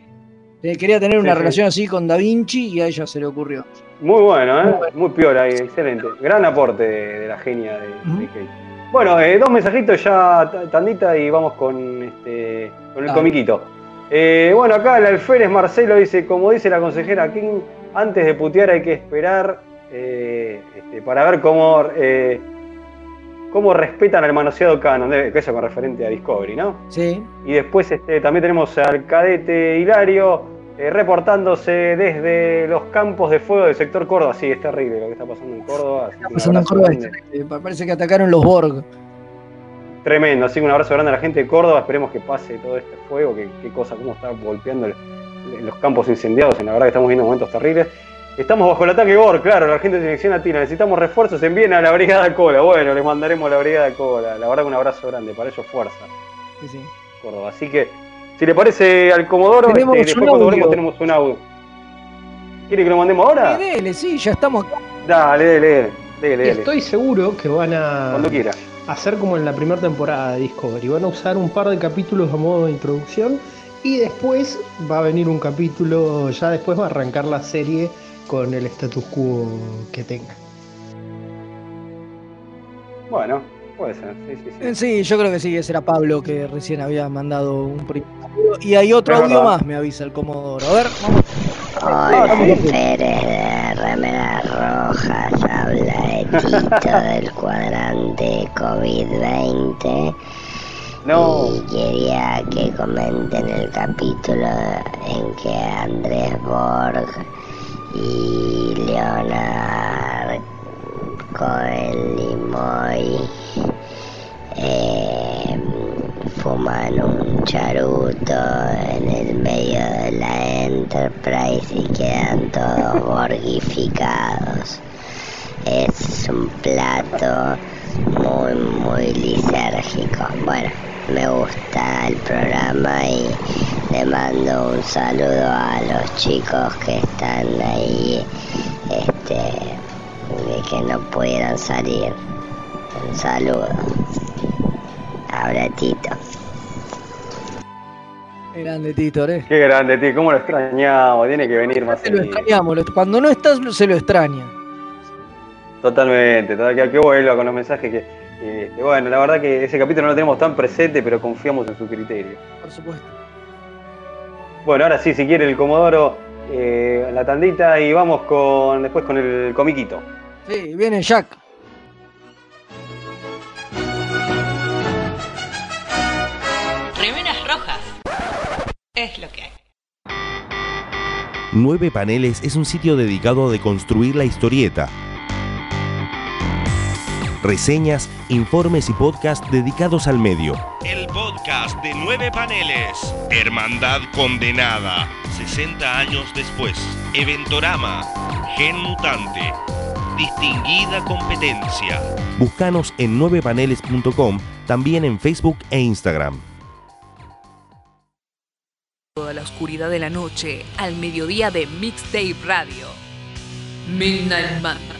que quería tener una Sí, relación así con Da Vinci y a ella se le ocurrió. Muy bueno, ¿eh? Muy piola ahí, excelente. Gran aporte de, de la genia de, de Kate. Bueno, eh, dos mensajitos ya, ta- tandita, y vamos con, este, con el comiquito. Eh, bueno, acá el alférez Marcelo dice, como dice la consejera King, antes de putear hay que esperar eh, este, para ver cómo, eh, cómo respetan al manoseado canon, que eso con referente a Discovery, ¿no? Sí. Y después este, también tenemos al cadete Hilario eh, reportándose desde los campos de fuego del sector Córdoba. Sí, es terrible lo que está pasando en Córdoba. un Pasando en Córdoba, eh, parece que atacaron los Borg. Tremendo, así que un abrazo grande a la gente de Córdoba. Esperemos que pase todo este fuego, que qué cosa, cómo está golpeando el- los campos incendiados. En la verdad que estamos viendo momentos terribles. Estamos bajo el ataque Gor, claro, la gente de selección latina. Necesitamos refuerzos, envíen a la Brigada Cola. Bueno, les mandaremos a la Brigada Cola. La verdad que un abrazo grande, para ellos fuerza. Sí, sí. Córdoba. Así que, si le parece al Comodoro, Tenemos este, después un cuando audio. volvemos tenemos un audio. ¿Quiere que lo mandemos ahora? Dele, dele, sí, ya estamos acá. Dale, dele, dele, dele, dele. Estoy seguro que van a Cuando quiera. hacer como en la primera temporada de Discovery. Van a usar un par de capítulos a modo de introducción y después va a venir un capítulo, ya después va a arrancar la serie con el status quo que tenga. Bueno, puede ser, sí, sí, sí. Eh, Sí, yo creo que sí, ese era Pablo que recién había mandado un primer audio. Y hay otro audio verdad. más, me avisa el Comodoro. A ver, vamos. Hola, Pérez de Remeras Rojas, habla del cuadrante COVID-20. No. Y quería que comenten el capítulo en que Andrés Borg y Leonard Cohen Limoy eh, fuman un charuto en el medio de la Enterprise y quedan todos borgificados. Es un plato muy, muy lisérgico. Bueno, me gusta el programa y le mando un saludo a los chicos que están ahí, este, de que no pudieron salir. Un saludo. Ahora Tito. Qué grande Tito, ¿eh? Qué grande, tío. ¿Cómo lo extrañamos? Tiene que venir más Se lo extrañamos, cuando no estás se lo extraña. Totalmente, total, que, que vuelva con los mensajes que, que, bueno, la verdad que ese capítulo no lo tenemos tan presente, pero confiamos en su criterio. Por supuesto. Bueno, ahora sí, si quiere el Comodoro, eh, la tandita y vamos con después con el comiquito. Sí, viene Jack. Remeras rojas. Es lo que hay. Nueve Paneles es un sitio dedicado a deconstruir la historieta. Reseñas, informes y podcast dedicados al medio. El podcast de Nueve Paneles. Hermandad Condenada. 60 años después. Eventorama. Gen Mutante. Distinguida competencia. Búscanos en 9paneles.com, también en Facebook e Instagram. Toda la oscuridad de la noche al mediodía de Mixtape Radio. Midnight Madness.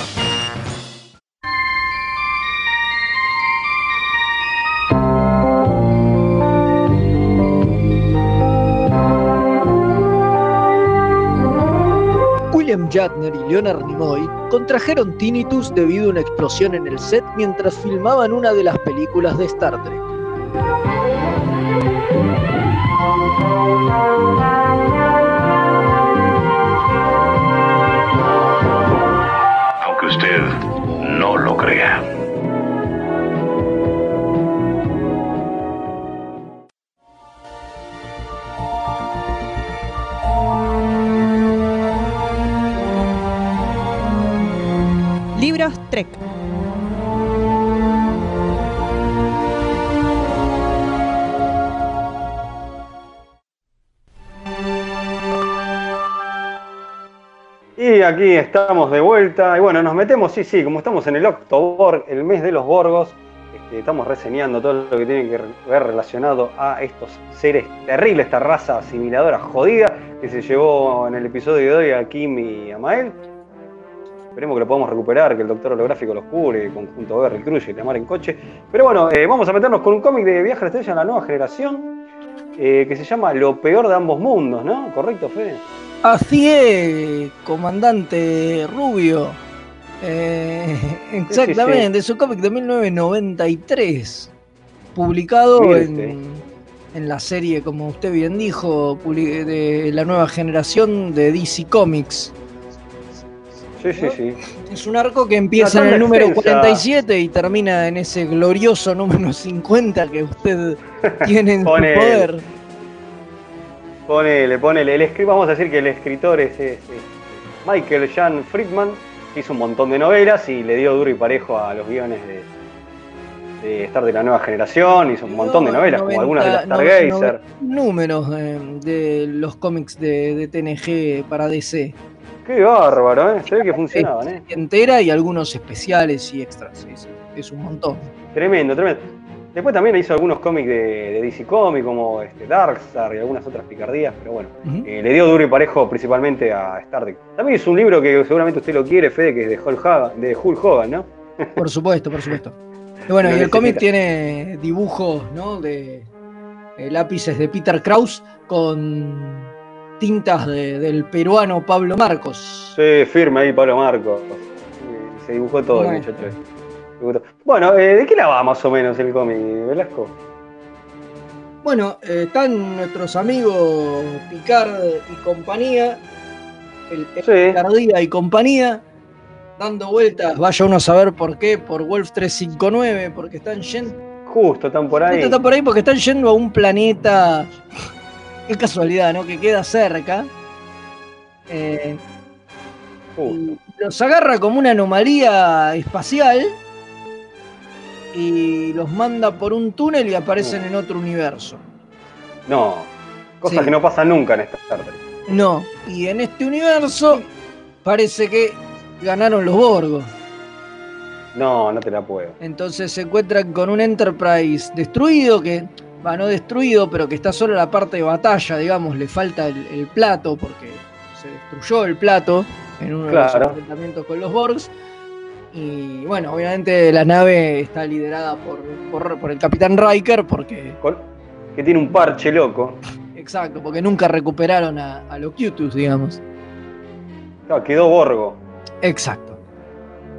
Shatner y Leonard Nimoy contrajeron tinnitus debido a una explosión en el set mientras filmaban una de las películas de Star Trek. Aunque usted no lo crea. Aquí estamos de vuelta. Y bueno, nos metemos, sí, sí, como estamos en el Octoborg, el mes de los Borgos, este, estamos reseñando todo lo que tiene que ver relacionado a estos seres terribles, esta raza asimiladora jodida que se llevó en el episodio de hoy a Kim y a Mael. Esperemos que lo podamos recuperar, que el doctor holográfico los cubre, conjunto Berry, Cruz y el mar en coche. Pero bueno, eh, vamos a meternos con un cómic de Viaje a la nueva generación, eh, que se llama Lo peor de ambos mundos, ¿no? ¿Correcto, Fede? Así es, comandante Rubio. Eh, exactamente, es un cómic de 1993, publicado en, en la serie, como usted bien dijo, de la nueva generación de DC Comics. Sí, sí, sí. Es un arco que empieza en el número extensa. 47 y termina en ese glorioso número 50 que usted tiene en su Ponele. Poder. Ponele, ponele. El vamos a decir que el escritor es, es- es Michael Jan Friedman, que hizo un montón de novelas y le dio duro y parejo a los guiones de, de Star de la nueva generación. Hizo un montón de novelas, como algunas de las 90, Stargazer. números eh, de los cómics de, de TNG para DC. Qué bárbaro, ¿eh? Se ve que funcionaban, ¿eh? Entera y algunos especiales y extras. sí, es un montón. Tremendo, tremendo. Después también hizo algunos cómics de, de DC Comics, como este, Darkstar y algunas otras picardías, pero bueno, eh, le dio duro y parejo principalmente a Star Trek. También hizo un libro que seguramente usted lo quiere, Fede, que es de Hulk Hogan, de Hulk Hogan ¿no? Por supuesto, por supuesto. Y bueno, y el cómic tiene dibujos, ¿no? De eh, lápices de Peter Kraus con tintas de- del peruano Pablo Marcos. Sí, firme ahí Pablo Marcos. Sí, Se dibujó todo el Bueno. muchacho. Bueno, eh, ¿de qué la va más o menos el cómic, Velasco? Bueno, eh, están nuestros amigos Picard y compañía, el, el Picardía y compañía, dando vueltas, vaya uno a saber por qué, por Wolf 359, porque están yendo. Justo, están por ahí. Justo están por ahí porque están yendo a un planeta. Qué casualidad, ¿no? Que queda cerca. Eh, Justo. Los agarra como una anomalía espacial y los manda por un túnel y aparecen en otro universo. No, cosas Sí. que no pasan nunca en Star Trek. No, y en este universo parece que ganaron los Borgos. No, no te la puedo. Entonces se encuentran con un Enterprise destruido, que va no destruido, pero que está solo en la parte de batalla, digamos, le falta el, el plato porque se destruyó el plato en uno de los enfrentamientos con los Borgs. Y bueno, obviamente la nave está liderada por, por, por el Capitán Riker porque, Que tiene un parche loco. exacto, porque nunca recuperaron a, a Locutus, digamos. Claro, quedó Borgo. Exacto.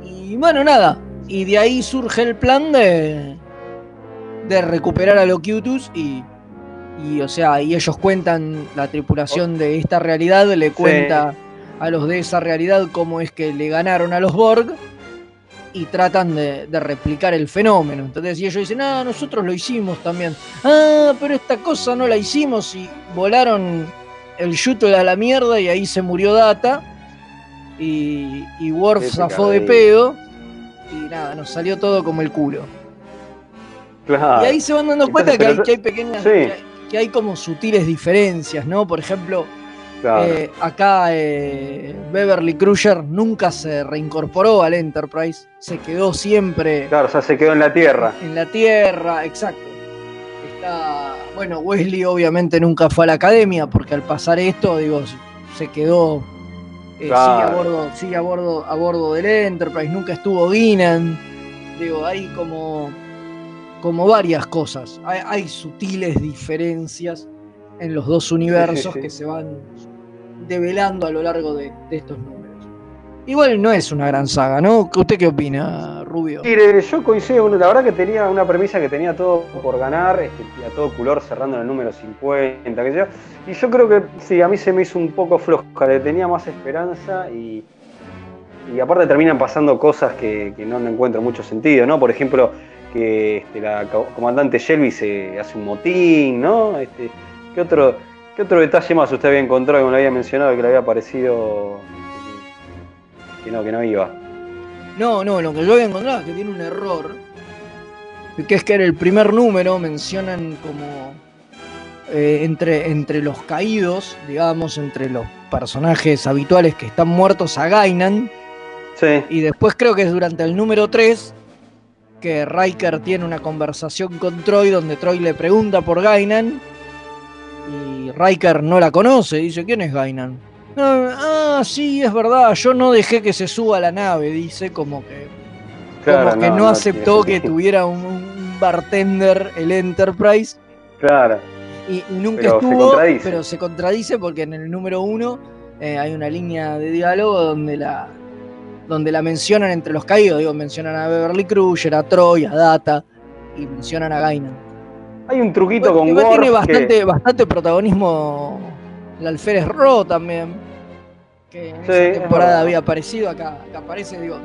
Y bueno, nada. Y de ahí surge el plan de, de recuperar a Locutus y, y, o sea, y ellos cuentan, la tripulación de esta realidad le cuenta a los de esa realidad cómo es que le ganaron a los Borg y tratan de, de replicar el fenómeno. Entonces, y ellos dicen, ah, nosotros lo hicimos también. Ah, pero esta cosa no la hicimos y volaron el shuttle a la mierda y ahí se murió Data. Y, y Worf Ese zafó de pedo. Y nada, nos salió todo como el culo. Claro. Y ahí se van dando cuenta Entonces, que hay, que hay pequeñas. Sí. Que, hay, que hay como sutiles diferencias, ¿no? Por ejemplo, Claro. eh, acá eh, Beverly Crusher nunca se reincorporó al Enterprise. Se quedó siempre Claro, o sea, se quedó en la Tierra. en la Tierra, exacto. Está. Bueno, Wesley obviamente nunca fue a la academia porque al pasar esto, digo, se quedó. eh, Claro. sigue a bordo, sigue a bordo, a bordo del Enterprise, nunca estuvo Guinan. Digo, hay como. como varias cosas. Hay, hay sutiles diferencias en los dos universos sí. que se van develando a lo largo de, estos números. Igual no es una gran saga, ¿no? ¿Usted qué opina, Rubio? Mire, yo coincido, la verdad que tenía una premisa que tenía todo por ganar, este, a todo color cerrando en el número 50, que yo. Y yo creo que sí, a mí se me hizo un poco floja, le tenía más esperanza y, y aparte terminan pasando cosas que, no le encuentro mucho sentido, ¿no? Por ejemplo, que este, la co- comandante Shelby se hace un motín, ¿no? Este, ¿qué, otro, ¿Qué otro detalle más usted había encontrado, como le había mencionado, que le había parecido que, que no, que no iba? No, no, lo que yo había encontrado es que tiene un error. Que es que en el primer número mencionan como eh, entre, entre los caídos, digamos, entre los personajes habituales que están muertos a Gainan. Sí. Y después creo que es durante el número 3 que Riker tiene una conversación con Troy donde Troy le pregunta por Gainan y Riker no la conoce, dice, ¿quién es Gainan? Ah, sí, es verdad, yo no dejé que se suba a la nave, dice, como que, Claro, como que no, no aceptó tiene que tuviera un, un bartender el Enterprise Claro. y, y nunca Pero se estuvo, contradice. pero se contradice porque en el número uno eh, hay una línea de diálogo donde la, donde la mencionan entre los caídos, digo, mencionan a Beverly Crusher, a Troy, a Data y mencionan a Gainan. Hay un truquito con Igual tiene que- bastante, bastante protagonismo el Alférez Ro también, que en Sí, esa es temporada había aparecido, acá, acá aparece, digo,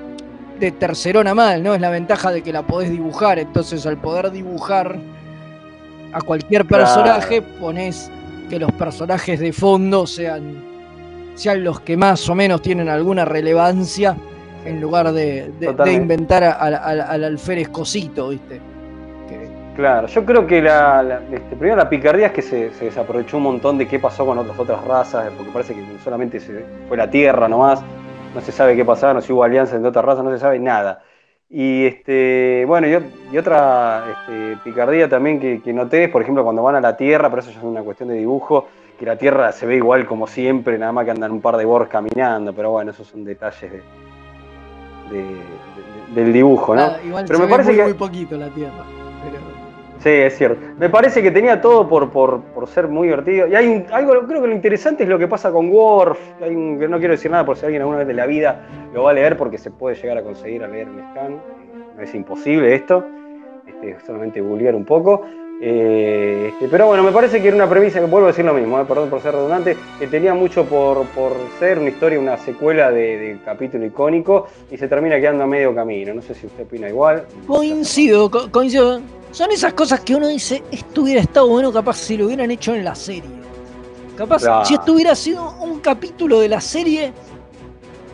de tercerona mal, ¿no? Es la ventaja de que la podés dibujar, entonces al poder dibujar a cualquier Claro. personaje, ponés que los personajes de fondo sean, sean los que más o menos tienen alguna relevancia en lugar de, de- de Totalmente. inventar a- a- a- al alférez cosito, ¿viste? Claro, yo creo que la, la- este, primero la picardía es que se, se desaprovechó un montón de qué pasó con otras otras razas, porque parece que solamente se fue la Tierra nomás, no se sabe qué pasaron, si hubo alianzas entre otras razas, no se sabe nada. Y este, bueno, y, y otra este, picardía también que, que noté es, por ejemplo, cuando van a la Tierra, pero eso ya es una cuestión de dibujo, que la Tierra se ve igual como siempre, nada más que andan un par de Borg caminando, pero bueno, esos son detalles de, de- de- del dibujo, ¿no? Ah, igual pero se me ve parece muy, que muy poquito la Tierra. pero- Sí, es cierto. Me parece que tenía todo por, por, por ser muy divertido. Y hay un- algo, creo que lo interesante es lo que pasa con Worf. Hay no quiero decir nada por si alguien alguna vez de la vida lo va a leer, porque se puede llegar a conseguir a leer en scan. Es imposible esto. Este, solamente googlear un poco. Eh, este, pero bueno, me parece que era una premisa que vuelvo a decir lo mismo, eh, perdón por ser redundante, que tenía mucho por, por ser una historia, una secuela de, de capítulo icónico y se termina quedando a medio camino. No sé si usted opina igual. Coincido, co- coincido. Son esas cosas que uno dice, esto hubiera estado bueno capaz si lo hubieran hecho en la serie. Capaz, Claro. si esto hubiera sido un capítulo de la serie,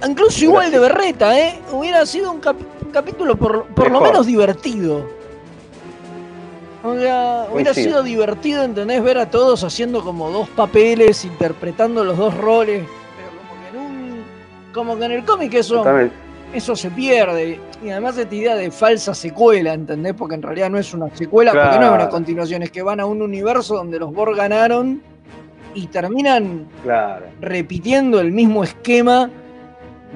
incluso igual de berreta, ¿eh? Hubiera sido un, cap- un capítulo por, por lo menos divertido. O sea, hubiera Coincido. sido divertido, ¿entendés? Ver a todos haciendo como dos papeles, interpretando los dos roles. Pero como que en un. Como que en el cómic eso, Totalmente. eso se pierde. Y además esta idea de falsa secuela, ¿entendés? Porque en realidad no es una secuela, porque no es una continuación, es que van a un universo donde los Borg ganaron y terminan Claro. repitiendo el mismo esquema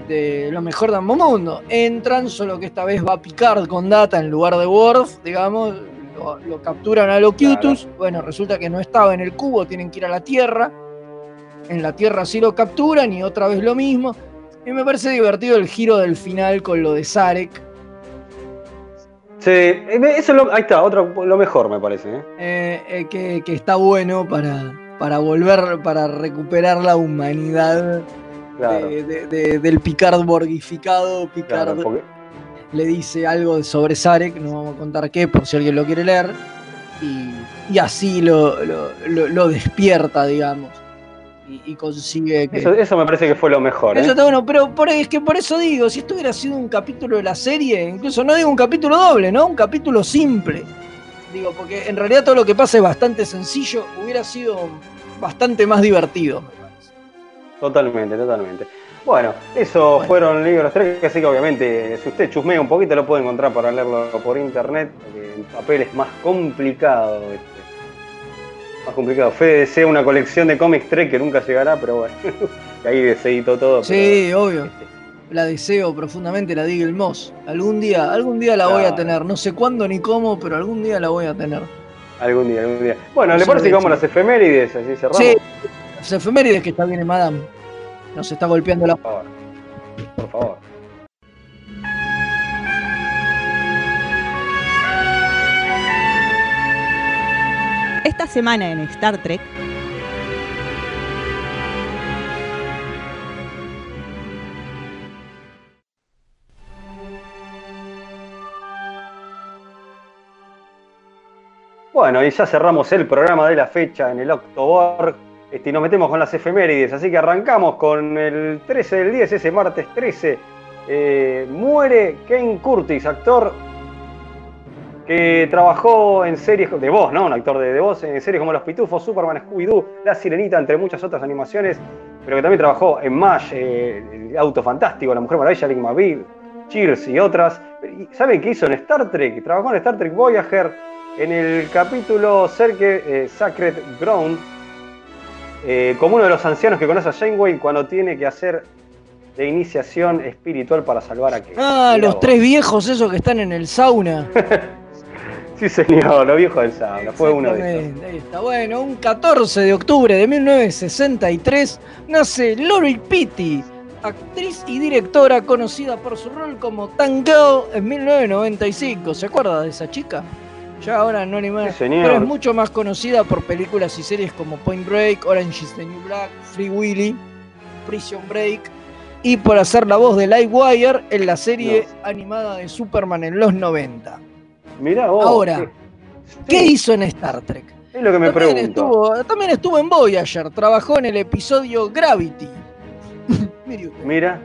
de lo mejor de ambos mundos. Entran, solo que esta vez va Picard con Data en lugar de Worf, digamos, lo, lo capturan a Locutus. Bueno, resulta que no estaba en el cubo, tienen que ir a la Tierra. En la Tierra sí lo capturan y otra vez lo mismo. Y me parece divertido el giro del final con lo de Sarek. Sí, eso es lo, ahí está, otro, lo mejor me parece. ¿eh? eh, eh, que, que está bueno para, para volver, para recuperar la humanidad Claro. de- de- de- del Picard borgificado. Picard Claro, porque- le dice algo sobre Sarek, no vamos a contar qué, por si alguien lo quiere leer. Y, y así lo, lo- lo- lo despierta, digamos. Y, y consigue que. Eso, eso me parece que fue lo mejor. ¿eh? Eso está bueno, pero por, es que por eso digo, si esto hubiera sido un capítulo de la serie, incluso no digo un capítulo doble, ¿no? Un capítulo simple. Digo, porque en realidad todo lo que pasa es bastante sencillo, hubiera sido bastante más divertido. Totalmente, totalmente. Bueno, eso fueron libros tres, así que obviamente si usted chusmea un poquito lo puede encontrar para leerlo por internet, porque en papel es más complicado. este. Más complicado. Fede desea una colección de cómics Trek que nunca llegará, pero bueno, ahí se editó todo. Sí, obvio. La deseo profundamente, la Diggle Moss. Algún día, algún día la voy a tener. No sé cuándo ni cómo, pero algún día la voy a tener. Algún día, algún día. Bueno, No ¿le parece que vamos a las efemérides? Así cerramos. Sí, las efemérides que está bien Madame. Nos está golpeando la. Por favor. Por favor. Esta semana en Star Trek, Bueno, y ya cerramos el programa de la fecha en el Octoborg. Este, y nos metemos con las efemérides, así que arrancamos con el 13 del 10, ese martes 13. eh, muere Ken Curtis, actor que trabajó en series de voz, ¿no? Un actor de, de voz en series como Los Pitufos, Superman, Scooby-Doo, La Sirenita, entre muchas otras animaciones, pero que también trabajó en MASH, eh, El Auto Fantástico, La Mujer Maravilla, McBeal, Cheers y otras. ¿Y ¿Saben qué hizo en Star Trek? Trabajó en Star Trek Voyager en el capítulo Cerque, eh, Sacred Ground, eh, como uno de los ancianos que conoce a Janeway cuando tiene que hacer de iniciación espiritual para salvar a Kate. Ah, Mirá los vos. tres viejos esos que están en el sauna. Sí, señor, los viejos del sauna, fue uno de. Exactamente, ahí está. Bueno, un 14 de octubre de 1963 nace Lori Petty, actriz y directora conocida por su rol como Tango en 1995. ¿Se acuerda de esa chica? Ya ahora no ni más. Sí, señor. Pero es mucho más conocida por películas y series como Point Break, Orange is the New Black, Free Willy, Prison Break y por hacer la voz de Livewire en la serie animada de Superman en los 90. Mirá vos. Ahora, sí, ¿qué hizo en Star Trek? Es lo que me también pregunto. Estuvo, también estuvo en Voyager, trabajó en el episodio Gravity. Mire usted. Mira,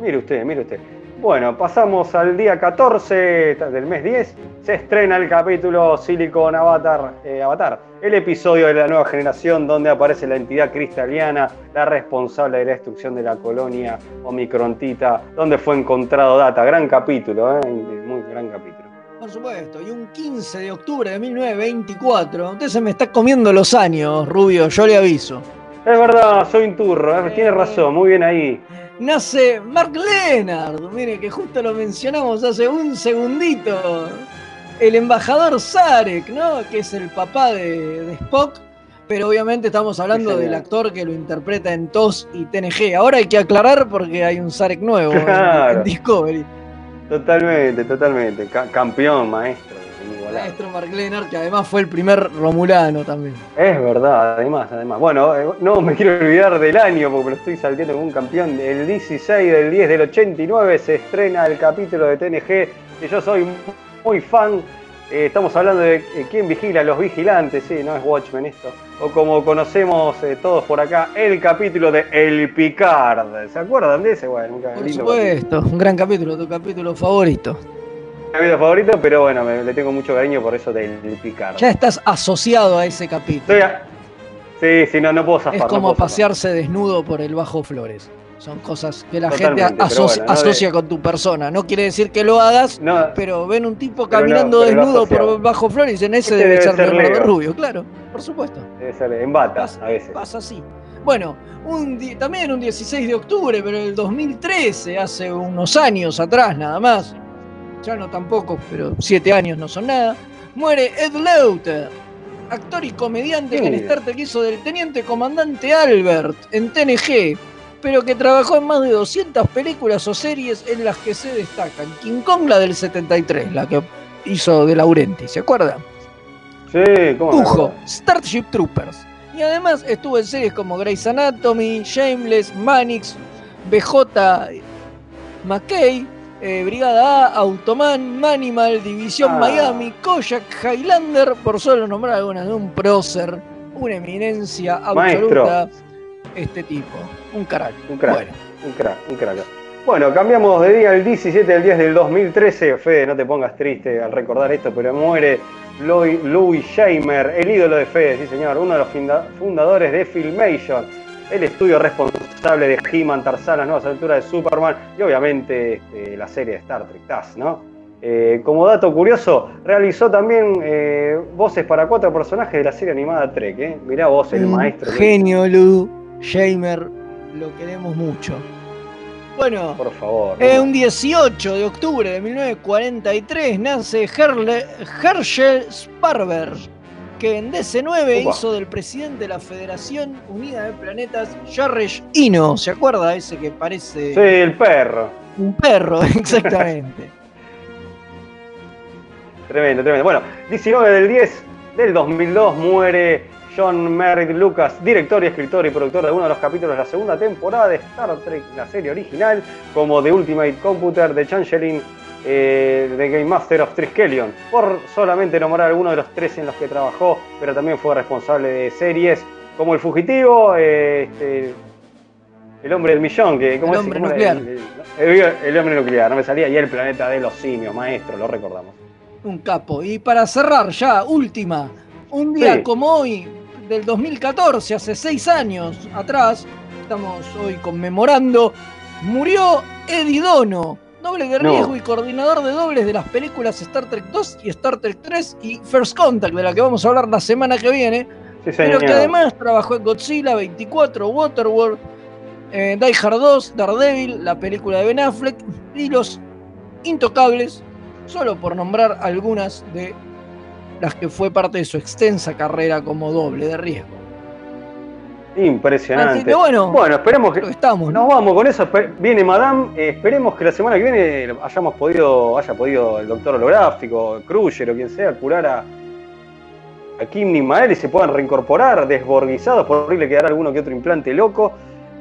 mire usted, mire usted. Bueno, pasamos al día 14 del mes 10. Se estrena el capítulo Silicon Avatar, eh, Avatar, el episodio de la nueva generación donde aparece la entidad cristaliana, la responsable de la destrucción de la colonia Omicrontita, donde fue encontrado Data. Gran capítulo, ¿eh? muy gran capítulo. Por supuesto, y un 15 de octubre de 1924. Usted se me está comiendo los años, Rubio, yo le aviso. Es verdad, soy un turro, ¿eh? tiene razón, muy bien ahí. Nace Mark Leonard, mire que justo lo mencionamos hace un segundito. El embajador Sarek, ¿no? Que es el papá de, de Spock. Pero obviamente estamos hablando del actor que lo interpreta en TOS y TNG. Ahora hay que aclarar porque hay un Sarek nuevo en- Discovery. Totalmente, totalmente. Ca- campeón, maestro. Maestro Mark Leonard, que además fue el primer Romulano también. Es verdad, además, además. Bueno, eh, no me quiero olvidar del año porque me lo estoy salteando como un campeón. El 16 del 10 del 89 se estrena el capítulo de TNG que yo soy muy fan. Eh, estamos hablando de eh, quién vigila a los vigilantes, sí, no es Watchmen esto. o como conocemos todos por acá, el capítulo de El Picard. ¿Se acuerdan de ese? Bueno, un Por lindo supuesto, un gran capítulo, tu capítulo favorito. Capítulo favorito, pero bueno, me- le tengo mucho cariño por eso del Picard. Ya estás asociado a ese capítulo. A- Sí, sí, no, no puedo zafar. Es no como zafar. pasearse desnudo por el Bajo Flores. Son cosas que la Totalmente, gente asocia, bueno, no asocia de- con tu persona. No quiere decir que lo hagas, pero ven un tipo caminando pero desnudo por Bajo Flores y dicen, ese Este debe, debe ser ser Leonardo Leo". Rubio. Claro, por supuesto. Debe ser en bata, a veces. Pasa así. Bueno, un también un 16 de octubre, pero el 2013, hace unos años atrás nada más. Ya no tampoco, pero siete años no son nada. Muere Ed Lauter, actor y comediante que en Sí. Star Trek hizo del teniente comandante Albert en TNG, pero que trabajó en más de 200 películas o series en las que se destacan. King Kong, la del 73, la que hizo de Laurenti, ¿se acuerdan? Sí, ¿cómo acuerdo? Starship Troopers. Y además estuvo en series como Grey's Anatomy, Shameless, Manix, BJ McKay, eh, Brigada A, Automan, Manimal, División Ah. Miami, Kojak, Highlander, por solo nombrar algunas de un prócer, una eminencia Maestro. absoluta. Este tipo, un carajo. Un crack, Bueno, un crack, un crack. Bueno, cambiamos de día el 17 del 10 del 2013. Fede, no te pongas triste al recordar esto, pero muere Louis, Louis Scheimer, el ídolo de Fede, sí señor, uno de los funda- fundadores de Filmation, el estudio responsable de He-Man, Tarzan, las nuevas aventuras de Superman y obviamente este, la serie de Star Trek, TAS, ¿no? Eh, como dato curioso, realizó también eh, voces para cuatro personajes de la serie animada Trek. ¿eh? Mirá vos, el maestro. genio Lou Shamer, lo queremos mucho. Bueno, Por favor. Eh, un 18 de octubre de 1943 nace Herle- Herschel Sparber, que en DC9 Upa. hizo del presidente de la Federación Unida de Planetas, Jarresh Ino. ¿Se acuerda ese que parece Sí, el perro. un perro? Exactamente. Tremendo, tremendo. Bueno, 19 del 10 del 2002 muere John Merritt Lucas, director y escritor y productor de uno de los capítulos de la segunda temporada de Star Trek, la serie original, como The Ultimate Computer, The Changeling, eh, The Game Master of Triskelion, por solamente nombrar algunos de los tres en los que trabajó, pero también fue responsable de series como El Fugitivo, eh, este, El Hombre del Millón, que ¿cómo El es? Hombre ¿Cómo? Nuclear. El, el- el Hombre Nuclear, no me salía, y El Planeta de los Simios, maestro, lo recordamos. Un capo. Y para cerrar ya, última. Un día Sí. como hoy, del 2014, hace seis años atrás, estamos hoy conmemorando, murió Eddie Dono, doble de No. riesgo y coordinador de dobles de las películas Star Trek 2 y Star Trek 3 y First Contact, de la que vamos a hablar la semana que viene. Sí, pero que además trabajó en Godzilla 24, Waterworld, eh, Die Hard 2, Daredevil, la película de Ben Affleck y Los Intocables, solo por nombrar algunas de las que fue parte de su extensa carrera como doble de riesgo. Impresionante. Que bueno, esperemos que estamos. nos vamos con eso. Viene Madame. eh, esperemos que la semana que viene hayamos podido, haya podido el doctor holográfico, Kruger o quien sea, curar a, a Kim Nismael y se puedan reincorporar desborguizados. Por ahí le quedará alguno que otro implante loco.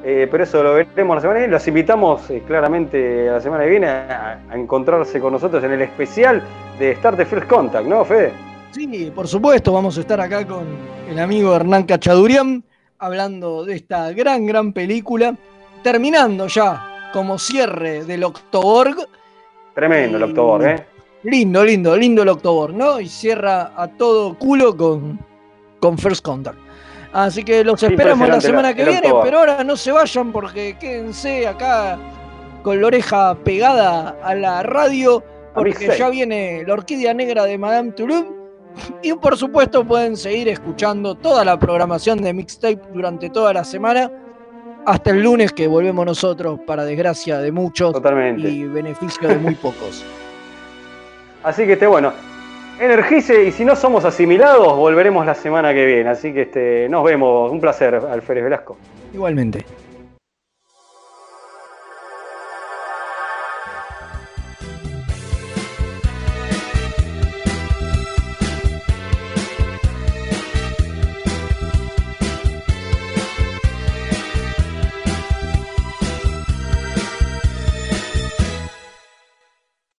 Eh, pero eso lo veremos la semana que viene. Los invitamos eh, claramente la semana que viene a, a encontrarse con nosotros en el especial de Star Trek First Contact, ¿no, Fede? Sí, por supuesto, vamos a estar acá con el amigo Hernán Cachadurian hablando de esta gran, gran película, terminando ya como cierre del Octoborg. Tremendo el Octoborg, ¿eh? Lindo, lindo, lindo el Octoborg, ¿no? Y cierra a todo culo con, con First Contact. Así que los esperamos la semana que viene, Octoborg. pero ahora no se vayan porque quédense acá con la oreja pegada a la radio, porque ya viene la orquídea negra de Madame Toulouse. Y por supuesto pueden seguir escuchando toda la programación de Mixtape durante toda la semana, hasta el lunes que volvemos nosotros, para desgracia de muchos Totalmente. y beneficio de muy pocos. Así que este, bueno, energice y si no somos asimilados, volveremos la semana que viene. Así que este, nos vemos. Un placer, Alférez Velasco. Igualmente.